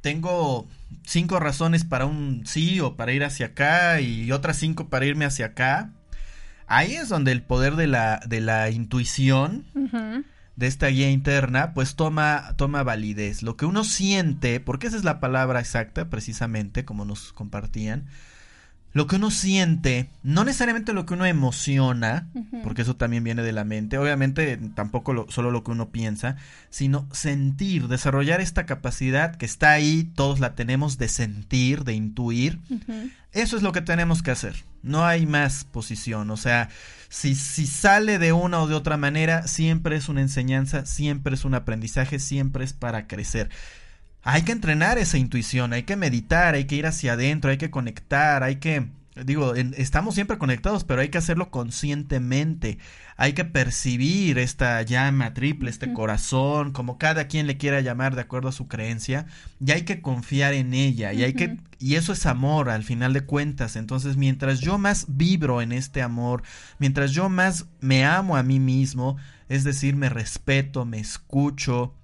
tengo cinco razones para un sí o para ir hacia acá y otras cinco para irme hacia acá. Ahí es donde el poder de la, de la intuición, de esta guía interna, pues toma, toma validez. Lo que uno siente, porque esa es la palabra exacta, precisamente, como nos compartían, lo que uno siente, no necesariamente lo que uno emociona, porque eso también viene de la mente, obviamente tampoco lo, solo lo que uno piensa, sino sentir, desarrollar esta capacidad que está ahí, todos la tenemos de sentir, de intuir. Eso es lo que tenemos que hacer, no hay más posición, o sea, si, si sale de una o de otra manera, siempre es una enseñanza, siempre es un aprendizaje, siempre es para crecer hay que entrenar esa intuición, hay que meditar, hay que ir hacia adentro, hay que conectar, hay que, digo, estamos siempre conectados, pero hay que hacerlo conscientemente, hay que percibir esta llama triple, este corazón, como cada quien le quiera llamar de acuerdo a su creencia, y hay que confiar en ella, y hay que, y eso es amor al final de cuentas, entonces mientras yo más vibro en este amor, mientras yo más me amo a mí mismo, es decir, me respeto, me escucho,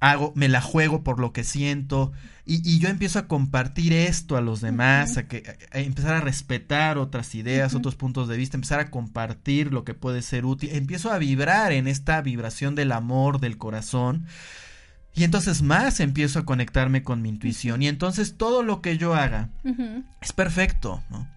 hago, me la juego por lo que siento y, yo empiezo a compartir esto a los demás, a, que, empezar a respetar otras ideas, otros puntos de vista, empezar a compartir lo que puede ser útil, empiezo a vibrar en esta vibración del amor, del corazón. Y entonces más empiezo a conectarme con mi intuición. Y entonces todo lo que yo haga es perfecto, ¿no?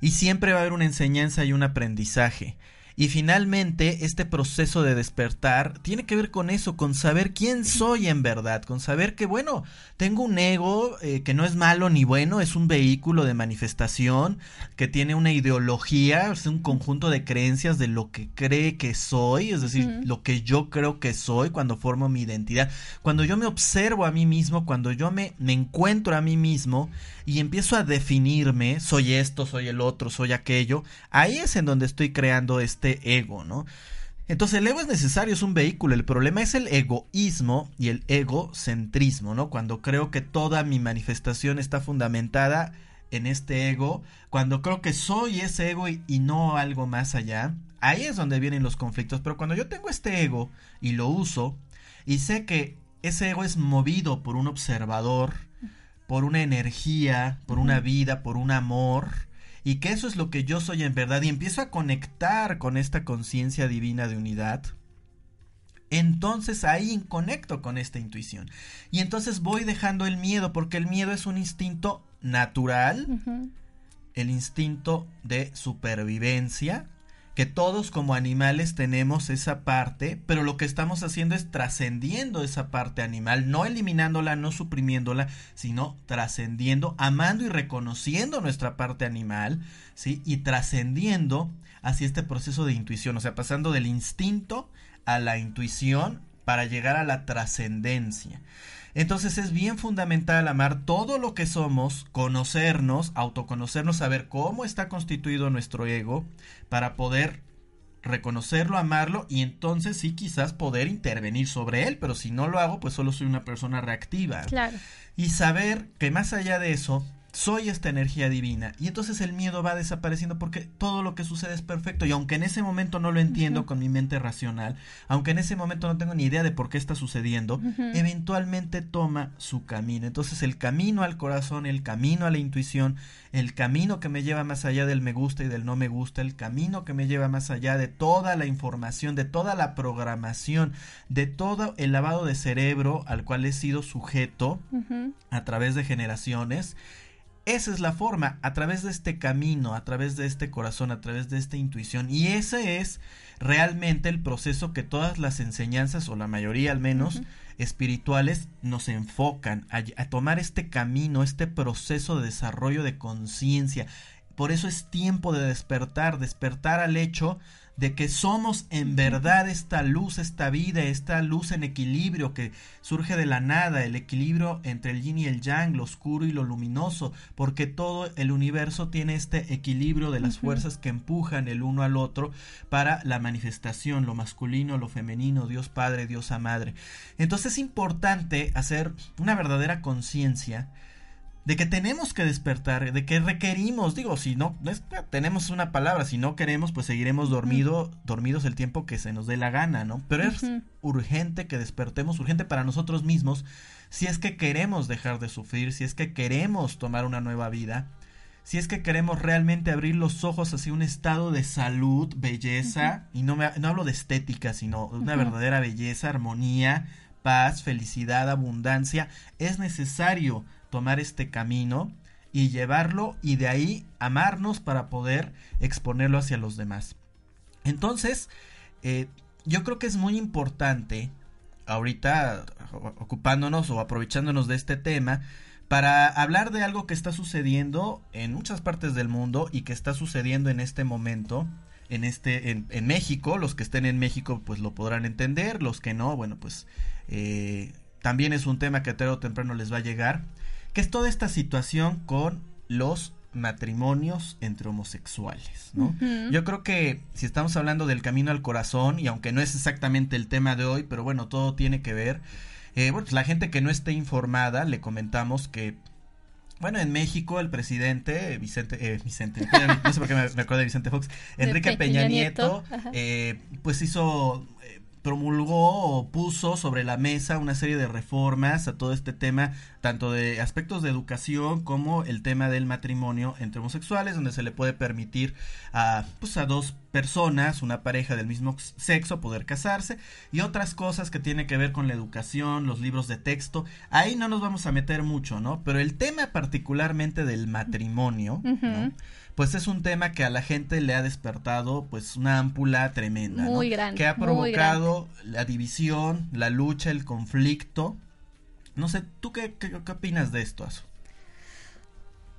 Y siempre va a haber una enseñanza y un aprendizaje. Y finalmente, este proceso de despertar tiene que ver con eso, con saber quién soy en verdad, con saber que, bueno, tengo un ego eh, que no es malo ni bueno, es un vehículo de manifestación, que tiene una ideología, es un conjunto de creencias de lo que cree que soy, es decir, lo que yo creo que soy cuando formo mi identidad. Cuando yo me observo a mí mismo, cuando yo me, me encuentro a mí mismo y empiezo a definirme, soy esto, soy el otro, soy aquello, ahí es en donde estoy creando este este ego, ¿no? Entonces el ego es necesario, es un vehículo. El problema es el egoísmo y el egocentrismo, ¿no? Cuando creo que toda mi manifestación está fundamentada en este ego, cuando creo que soy ese ego y, y, no algo más allá, ahí es donde vienen los conflictos. Pero cuando yo tengo este ego y lo uso y sé que ese ego es movido por un observador, por una energía, por una vida, por un amor, y que eso es lo que yo soy en verdad y empiezo a conectar con esta conciencia divina de unidad, entonces ahí conecto con esta intuición. Y entonces voy dejando el miedo, porque el miedo es un instinto natural, el instinto de supervivencia, que todos como animales tenemos esa parte, pero lo que estamos haciendo es trascendiendo esa parte animal, no eliminándola, no suprimiéndola, sino trascendiendo, amando y reconociendo nuestra parte animal, ¿sí? Y trascendiendo hacia este proceso de intuición, o sea, pasando del instinto a la intuición para llegar a la trascendencia. Entonces es bien fundamental amar todo lo que somos, conocernos, autoconocernos, saber cómo está constituido nuestro ego para poder reconocerlo, amarlo y entonces sí quizás poder intervenir sobre él, pero si no lo hago, pues solo soy una persona reactiva. Claro. Y saber que más allá de eso, soy esta energía divina. Y entonces el miedo va desapareciendo porque todo lo que sucede es perfecto. Y aunque en ese momento no lo entiendo con mi mente racional, aunque en ese momento no tengo ni idea de por qué está sucediendo, eventualmente toma su camino. Entonces el camino al corazón, el camino a la intuición, el camino que me lleva más allá del me gusta y del no me gusta, el camino que me lleva más allá de toda la información, de toda la programación, de todo el lavado de cerebro al cual he sido sujeto a través de generaciones esa es la forma, a través de este camino, a través de este corazón, a través de esta intuición. Y ese es realmente el proceso que todas las enseñanzas, o la mayoría al menos, espirituales, nos enfocan a, a, tomar este camino, este proceso de desarrollo de conciencia. Por eso es tiempo de despertar, despertar al hecho de que somos en verdad esta luz, esta vida, esta luz en equilibrio que surge de la nada, el equilibrio entre el yin y el yang, lo oscuro y lo luminoso, porque todo el universo tiene este equilibrio de las fuerzas que empujan el uno al otro para la manifestación, lo masculino, lo femenino, Dios Padre, Dios Madre. Entonces es importante hacer una verdadera conciencia de que tenemos que despertar, de que requerimos, digo, si no, tenemos una palabra, si no queremos, pues seguiremos dormido, dormidos el tiempo que se nos dé la gana, ¿no? Pero es urgente que despertemos, urgente para nosotros mismos, si es que queremos dejar de sufrir, si es que queremos tomar una nueva vida, si es que queremos realmente abrir los ojos hacia un estado de salud, belleza, y no, me, no hablo de estética, sino una verdadera belleza, armonía, paz, felicidad, abundancia, es necesario tomar este camino y llevarlo y de ahí amarnos para poder exponerlo hacia los demás. Entonces, eh, yo creo que es muy importante, ahorita ocupándonos o aprovechándonos de este tema, para hablar de algo que está sucediendo en muchas partes del mundo y que está sucediendo en este momento. En este, en, México, los que estén en México pues lo podrán entender, los que no, bueno pues eh, también es un tema que tarde o temprano les va a llegar que es toda esta situación con los matrimonios entre homosexuales, ¿no? Yo creo que si estamos hablando del camino al corazón, y aunque no es exactamente el tema de hoy, pero bueno, todo tiene que ver, eh, bueno, pues la gente que no esté informada, le comentamos que bueno, en México el presidente Vicente, eh, Vicente, no sé por qué me, acuerdo de Vicente Fox, Enrique Peña, Nieto, eh, pues hizo promulgó o puso sobre la mesa una serie de reformas a todo este tema, tanto de aspectos de educación como el tema del matrimonio entre homosexuales, donde se le puede permitir a, pues, a dos personas, una pareja del mismo sexo, poder casarse, y otras cosas que tienen que ver con la educación, los libros de texto. Ahí no nos vamos a meter mucho, ¿no? Pero el tema particularmente del matrimonio, ¿no? Pues es un tema que a la gente le ha despertado pues una ámpula tremenda. Muy grande. Que ha provocado la división, la lucha, el conflicto. No sé, ¿tú qué, qué, opinas de esto, Azu?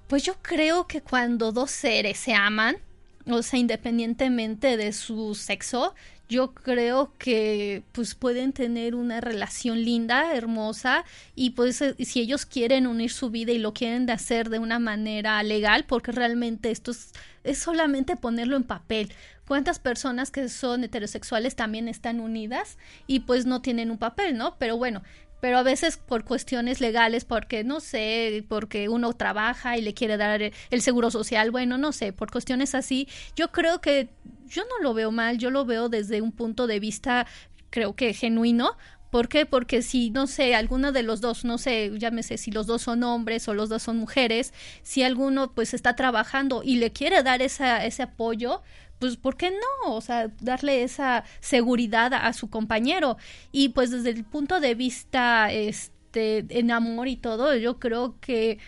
Pues yo creo que cuando dos seres se aman, o sea, independientemente de su sexo, yo creo que pues pueden tener una relación linda, hermosa y pues eh, si ellos quieren unir su vida y lo quieren hacer de una manera legal, porque realmente esto es, es solamente ponerlo en papel. ¿Cuántas personas que son heterosexuales también están unidas y pues no tienen un papel, ¿no? Pero bueno, pero a veces por cuestiones legales, porque no sé, porque uno trabaja y le quiere dar el seguro social, bueno, no sé, por cuestiones así, yo creo que yo no lo veo mal, yo lo veo desde un punto de vista creo que genuino, ¿Por qué? Porque si, no sé, alguno de los dos, no sé, llámese si los dos son hombres o los dos son mujeres, si alguno pues está trabajando y le quiere dar ese apoyo, pues ¿por qué no? O sea, darle esa seguridad a, su compañero. Y pues desde el punto de vista este en amor y todo, yo creo que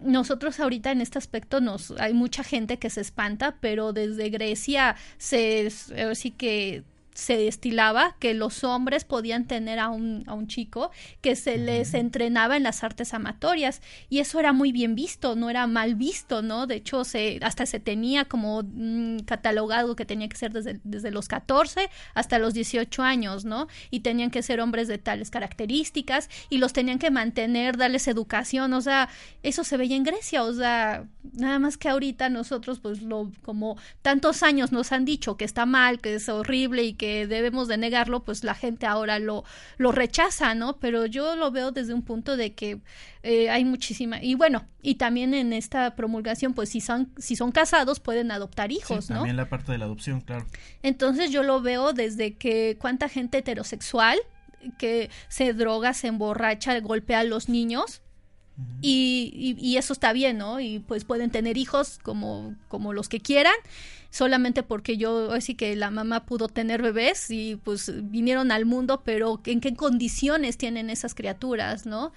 nosotros ahorita en este aspecto nos hay mucha gente que se espanta, pero desde Grecia se sí que se destilaba que los hombres podían tener a un, a un chico que se les entrenaba en las artes amatorias y eso era muy bien visto, no era mal visto, ¿no? De hecho, se, hasta se tenía como catalogado que tenía que ser desde, desde los 14 hasta los 18 años, ¿no? Y tenían que ser hombres de tales características y los tenían que mantener, darles educación, o sea, eso se veía en Grecia, o sea, nada más que ahorita nosotros, pues, lo, como tantos años nos han dicho que está mal, que es horrible y que debemos de negarlo, pues la gente ahora lo, lo rechaza, ¿no? Pero yo lo veo desde un punto de que eh, hay muchísima, y bueno, y también en esta promulgación, pues si son, si son casados pueden adoptar hijos, ¿no? También la parte de la adopción, claro. Entonces yo lo veo desde que cuánta gente heterosexual que se droga, se emborracha, golpea a los niños, y, y, eso está bien, ¿no? Y pues pueden tener hijos como, como los que quieran solamente porque yo, así que la mamá pudo tener bebés y pues vinieron al mundo, pero ¿en qué condiciones tienen esas criaturas, no?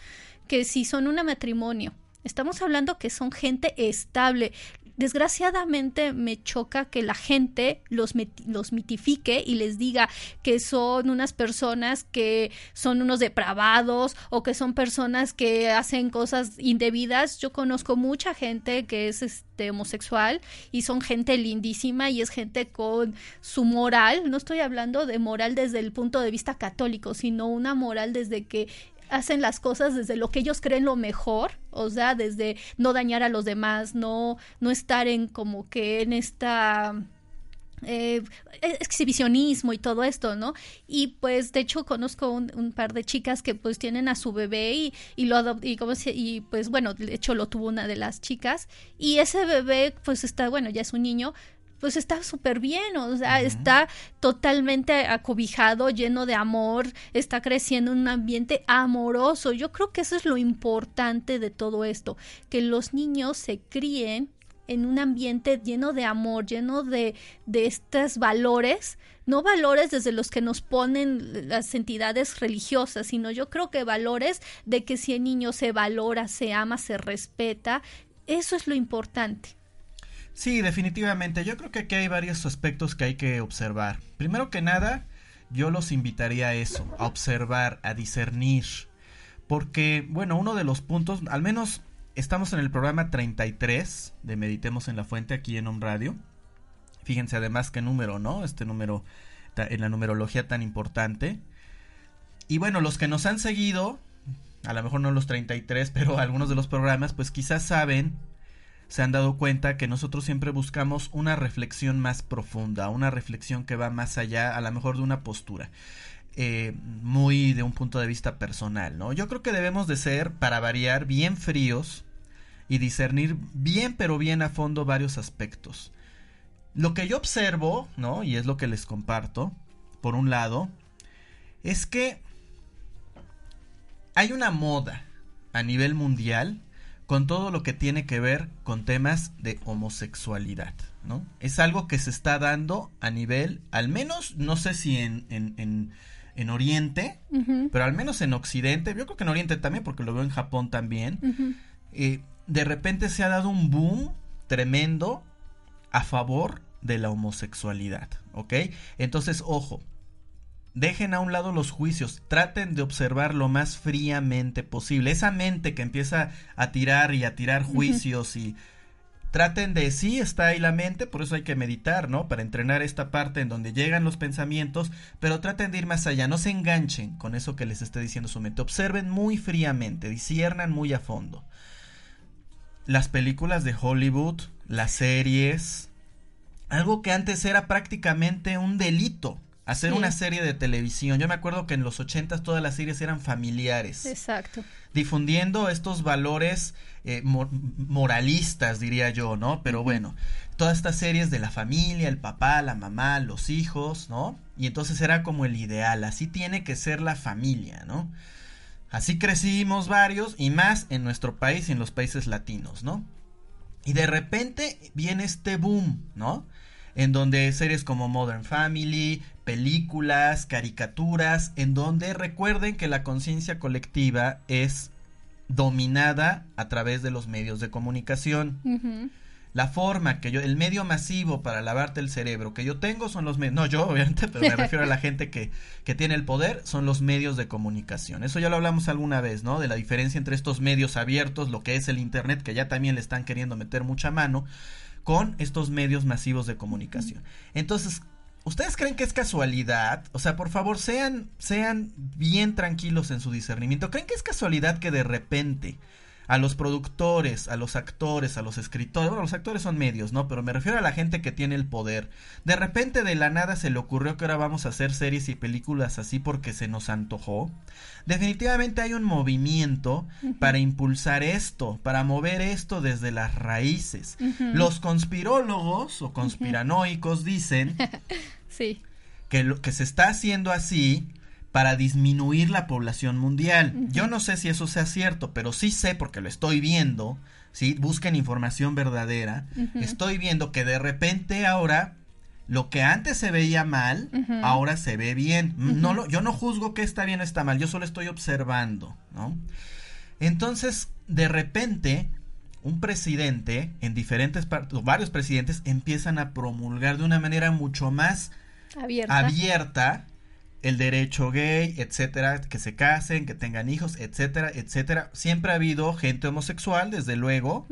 Que si son un matrimonio, estamos hablando que son gente estable. Desgraciadamente me choca que la gente los, los mitifique y les diga que son unas personas que son unos depravados o que son personas que hacen cosas indebidas. Yo conozco mucha gente que es este, homosexual y son gente lindísima y es gente con su moral. No estoy hablando de moral desde el punto de vista católico, sino una moral desde que hacen las cosas desde lo que ellos creen lo mejor, o sea, desde no dañar a los demás, no, no estar en como que en esta eh, exhibicionismo y todo esto, ¿no? Y pues de hecho conozco un, par de chicas que pues tienen a su bebé y, y lo y, como y pues bueno, de hecho lo tuvo una de las chicas y ese bebé pues está, bueno, ya es un niño, pues está súper bien, o sea, está totalmente acobijado, lleno de amor, está creciendo en un ambiente amoroso. Yo creo que eso es lo importante de todo esto, que los niños se críen en un ambiente lleno de amor, lleno de, de estos valores, no valores desde los que nos ponen las entidades religiosas, sino yo creo que valores de que si el niño se valora, se ama, se respeta, eso es lo importante. Sí, definitivamente. Yo creo que aquí hay varios aspectos que hay que observar. Primero que nada, yo los invitaría a eso, a observar, a discernir. Porque, bueno, uno de los puntos, al menos estamos en el programa 33 de Meditemos en la Fuente aquí en Home Radio. Fíjense además qué número, ¿no? Este número en la numerología tan importante. Y bueno, los que nos han seguido, a lo mejor no los 33, pero algunos de los programas, pues quizás saben se han dado cuenta que nosotros siempre buscamos una reflexión más profunda, una reflexión que va más allá a lo mejor de una postura. Eh, muy de un punto de vista personal, ¿no? Yo creo que debemos de ser, para variar, bien fríos y discernir bien pero bien a fondo varios aspectos. Lo que yo observo, ¿no? Y es lo que les comparto, por un lado, es que hay una moda a nivel mundial con todo lo que tiene que ver con temas de homosexualidad, ¿no? Es algo que se está dando a nivel, al menos, no sé si en, en, en, Oriente, pero al menos en Occidente, yo creo que en Oriente también, porque lo veo en Japón también, eh, de repente se ha dado un boom tremendo a favor de la homosexualidad, ¿ok? Entonces, ojo, Dejen a un lado los juicios, traten de observar lo más fríamente posible. Esa mente que empieza a tirar y a tirar juicios y traten de sí está ahí la mente, por eso hay que meditar, ¿no? Para entrenar esta parte en donde llegan los pensamientos, pero traten de ir más allá, no se enganchen con eso que les esté diciendo su mente, observen muy fríamente, disciernan muy a fondo. Las películas de Hollywood, las series, algo que antes era prácticamente un delito hacer una serie de televisión. Yo me acuerdo que en los ochentas todas las series eran familiares. Exacto. Difundiendo estos valores eh, moralistas, diría yo, ¿no? Pero bueno, todas estas series de la familia, el papá, la mamá, los hijos, ¿no? Y entonces era como el ideal, así tiene que ser la familia, ¿no? Así crecimos varios y más en nuestro país y en los países latinos, ¿no? Y de repente viene este boom, ¿no? en donde series como Modern Family, películas, caricaturas, en donde recuerden que la conciencia colectiva es dominada a través de los medios de comunicación. La forma que yo, el medio masivo para lavarte el cerebro que yo tengo son los medios, no yo obviamente, pero me refiero a la gente que, que tiene el poder, son los medios de comunicación. Eso ya lo hablamos alguna vez, ¿no? De la diferencia entre estos medios abiertos, lo que es el Internet, que ya también le están queriendo meter mucha mano, con estos medios masivos de comunicación. Entonces, ¿ustedes creen que es casualidad? O sea, por favor, sean, sean bien tranquilos en su discernimiento. ¿Creen que es casualidad que de repente a los productores, a los actores, a los escritores, bueno, los actores son medios, ¿no? Pero me refiero a la gente que tiene el poder. De repente de la nada se le ocurrió que ahora vamos a hacer series y películas así porque se nos antojó. Definitivamente hay un movimiento para impulsar esto, para mover esto desde las raíces. Los conspirólogos o conspiranoicos dicen sí. que lo que se está haciendo así para disminuir la población mundial. Yo no sé si eso sea cierto, pero sí sé porque lo estoy viendo, ¿sí? Busquen información verdadera. Estoy viendo que de repente ahora lo que antes se veía mal, ahora se ve bien. No lo, yo no juzgo que está bien o está mal, yo solo estoy observando, ¿no? Entonces, de repente, un presidente en diferentes partes, varios presidentes empiezan a promulgar de una manera mucho más abierta. El derecho gay, etcétera, que se casen, que tengan hijos, etcétera, etcétera. Siempre ha habido gente homosexual, desde luego,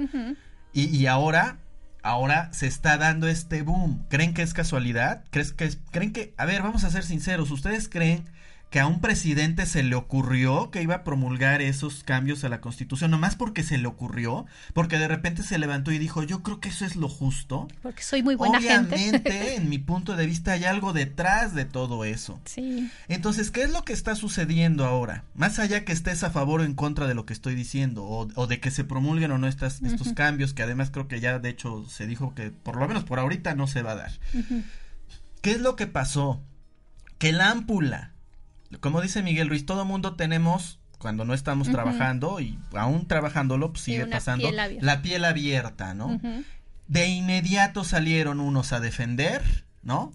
y, y, ahora, ahora se está dando este boom. ¿Creen que es casualidad? ¿Crees que es, creen que, a ver, vamos a ser sinceros, ¿ustedes creen que a un presidente se le ocurrió que iba a promulgar esos cambios a la constitución, nomás porque se le ocurrió, porque de repente se levantó y dijo, yo creo que eso es lo justo. Porque soy muy buena Obviamente, en mi punto de vista, hay algo detrás de todo eso. Sí. Entonces, ¿qué es lo que está sucediendo ahora? Más allá que estés a favor o en contra de lo que estoy diciendo, o, de que se promulguen o no estas, estos cambios, que además creo que ya de hecho se dijo que por lo menos por ahorita no se va a dar. ¿Qué es lo que pasó? Que la ámpula como dice Miguel Ruiz, todo mundo tenemos cuando no estamos trabajando y aún trabajándolo pues, sigue pasando la piel abierta, ¿no? De inmediato salieron unos a defender, ¿no?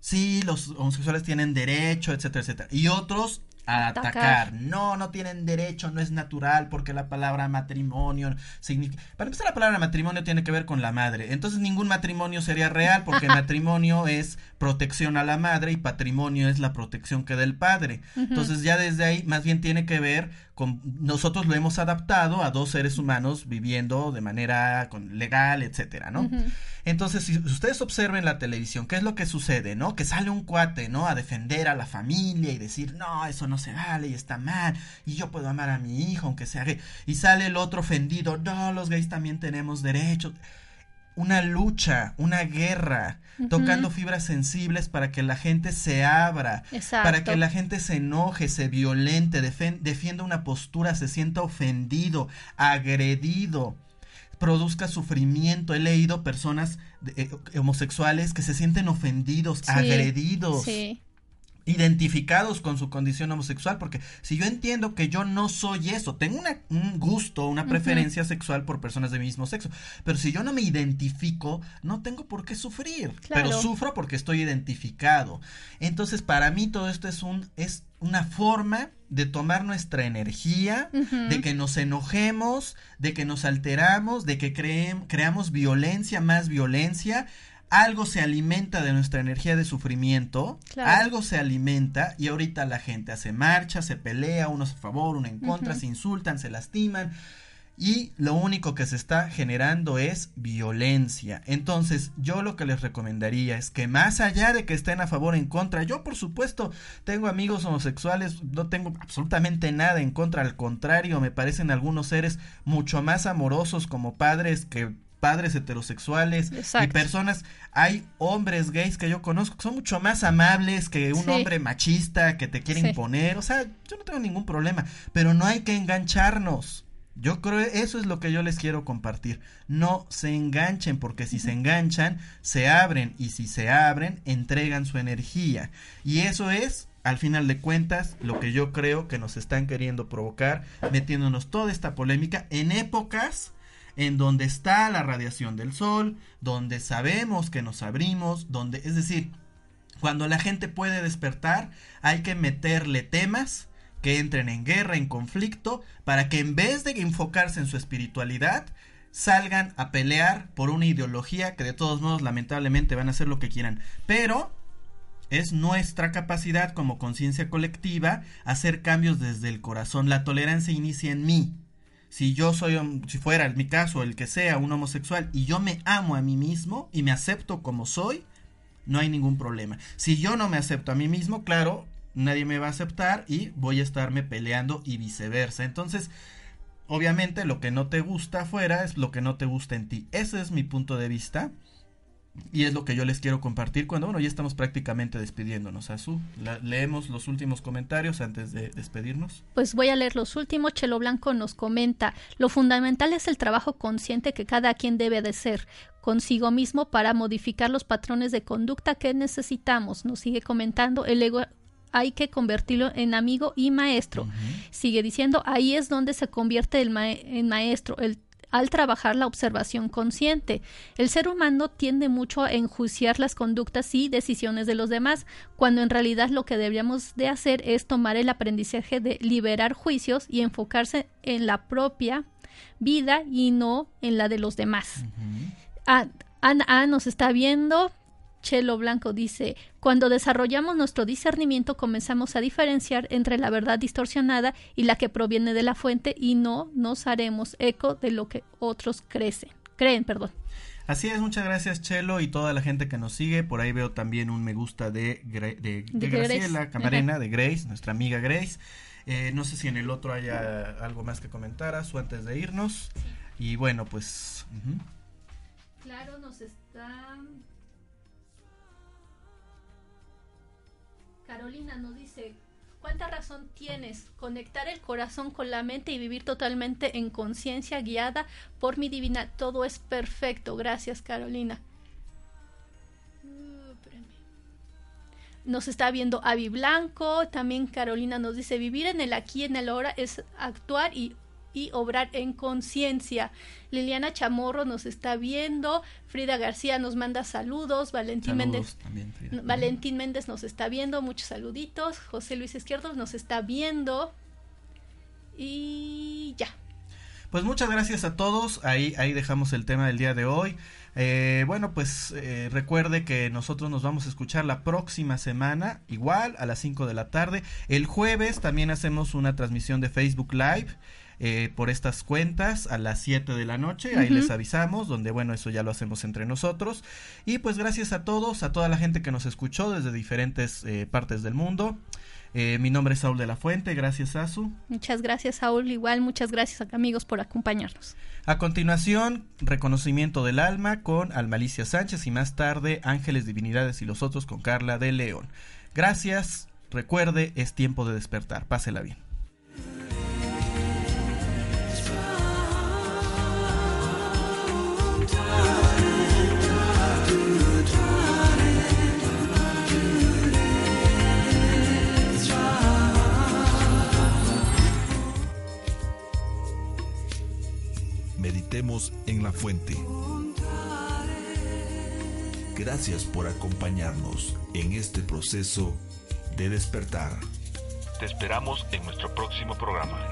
Sí, los homosexuales tienen derecho, etcétera, etcétera. Y otros a atacar. No, no tienen derecho, no es natural, porque la palabra matrimonio significa... Para empezar, la palabra matrimonio tiene que ver con la madre. Entonces, ningún matrimonio sería real, porque matrimonio es protección a la madre y patrimonio es la protección que da el padre. Entonces, ya desde ahí, más bien tiene que ver con... Nosotros lo hemos adaptado a dos seres humanos viviendo de manera legal, etcétera, ¿no? Entonces, si ustedes observen la televisión, ¿qué es lo que sucede, no? Que sale un cuate, ¿no? A defender a la familia y decir, no, eso no se vale y está mal, y yo puedo amar a mi hijo aunque sea gay. Y sale el otro ofendido, no, los gays también tenemos derechos. Una lucha, una guerra, tocando fibras sensibles para que la gente se abra, para que la gente se enoje, se violente, defienda una postura, se sienta ofendido, agredido produzca sufrimiento. He leído personas eh, homosexuales que se sienten ofendidos, agredidos. Identificados con su condición homosexual, porque si yo entiendo que yo no soy eso, tengo un gusto, una preferencia sexual por personas de mismo sexo, pero si yo no me identifico, no tengo por qué sufrir, pero sufro porque estoy identificado. Entonces, para mí todo esto es un es una forma de tomar nuestra energía, de que nos enojemos, de que nos alteramos, de que creamos violencia, más violencia. Algo se alimenta de nuestra energía de sufrimiento, algo se alimenta y ahorita la gente hace marcha, se pelea, unos a favor, uno en contra, se insultan, se lastiman y lo único que se está generando es violencia. Entonces, yo lo que les recomendaría es que más allá de que estén a favor o en contra, yo por supuesto tengo amigos homosexuales, no tengo absolutamente nada en contra, al contrario, me parecen algunos seres mucho más amorosos como padres que padres heterosexuales y personas, hay hombres gays que yo conozco que son mucho más amables que un hombre machista que te quiere imponer, o sea, yo no tengo ningún problema, pero no hay que engancharnos. Yo creo eso es lo que yo les quiero compartir. No se enganchen porque si se enganchan, se abren y si se abren, entregan su energía. Y eso es, al final de cuentas, lo que yo creo que nos están queriendo provocar, metiéndonos toda esta polémica en épocas en donde está la radiación del sol, donde sabemos que nos abrimos, donde, es decir, cuando la gente puede despertar, hay que meterle temas que entren en guerra, en conflicto, para que en vez de enfocarse en su espiritualidad, salgan a pelear por una ideología que de todos modos lamentablemente van a hacer lo que quieran. Pero es nuestra capacidad como conciencia colectiva hacer cambios desde el corazón. La tolerancia inicia en mí. Si yo soy, si fuera en mi caso el que sea un homosexual y yo me amo a mí mismo y me acepto como soy, no hay ningún problema. Si yo no me acepto a mí mismo, claro, nadie me va a aceptar y voy a estarme peleando y viceversa. Entonces, obviamente lo que no te gusta afuera es lo que no te gusta en ti. Ese es mi punto de vista. Y es lo que yo les quiero compartir cuando, bueno, ya estamos prácticamente despidiéndonos. Azul, leemos los últimos comentarios antes de despedirnos. Pues voy a leer los últimos. Chelo Blanco nos comenta, lo fundamental es el trabajo consciente que cada quien debe de ser consigo mismo para modificar los patrones de conducta que necesitamos. Nos sigue comentando, el ego hay que convertirlo en amigo y maestro. Sigue diciendo, ahí es donde se convierte el en maestro, el al trabajar la observación consciente. El ser humano tiende mucho a enjuiciar las conductas y decisiones de los demás, cuando en realidad lo que deberíamos de hacer es tomar el aprendizaje de liberar juicios y enfocarse en la propia vida y no en la de los demás. Ana nos está viendo. Chelo Blanco dice, cuando desarrollamos nuestro discernimiento comenzamos a diferenciar entre la verdad distorsionada y la que proviene de la fuente y no nos haremos eco de lo que otros crecen, creen. Perdón. Así es, muchas gracias Chelo y toda la gente que nos sigue. Por ahí veo también un me gusta de, de, Graciela Camarena, de Grace, nuestra amiga Grace. Eh, no sé si en el otro haya algo más que comentar, su antes de irnos. Y bueno, pues... Claro, nos está... Carolina nos dice, ¿cuánta razón tienes? Conectar el corazón con la mente y vivir totalmente en conciencia guiada por mi divina. Todo es perfecto. Gracias, Carolina. Uh, nos está viendo Avi Blanco, también Carolina nos dice, vivir en el aquí en el ahora es actuar y y obrar en conciencia. Liliana Chamorro nos está viendo, Frida García nos manda saludos, Valentín Méndez Valentín Méndez nos está viendo, muchos saluditos, José Luis Izquierdo nos está viendo y ya. Pues muchas gracias a todos, ahí, ahí dejamos el tema del día de hoy. Eh, bueno, pues eh, recuerde que nosotros nos vamos a escuchar la próxima semana, igual a las 5 de la tarde. El jueves también hacemos una transmisión de Facebook Live. Eh, por estas cuentas a las 7 de la noche. Ahí les avisamos, donde bueno, eso ya lo hacemos entre nosotros. Y pues gracias a todos, a toda la gente que nos escuchó desde diferentes eh, partes del mundo. Eh, mi nombre es Saúl de la Fuente, gracias Azu. Muchas gracias Saúl, igual muchas gracias amigos por acompañarnos. A continuación, reconocimiento del alma con Almalicia Sánchez y más tarde Ángeles, Divinidades y los otros con Carla de León. Gracias, recuerde, es tiempo de despertar, pásela bien. Meditemos en la fuente. Gracias por acompañarnos en este proceso de despertar. Te esperamos en nuestro próximo programa.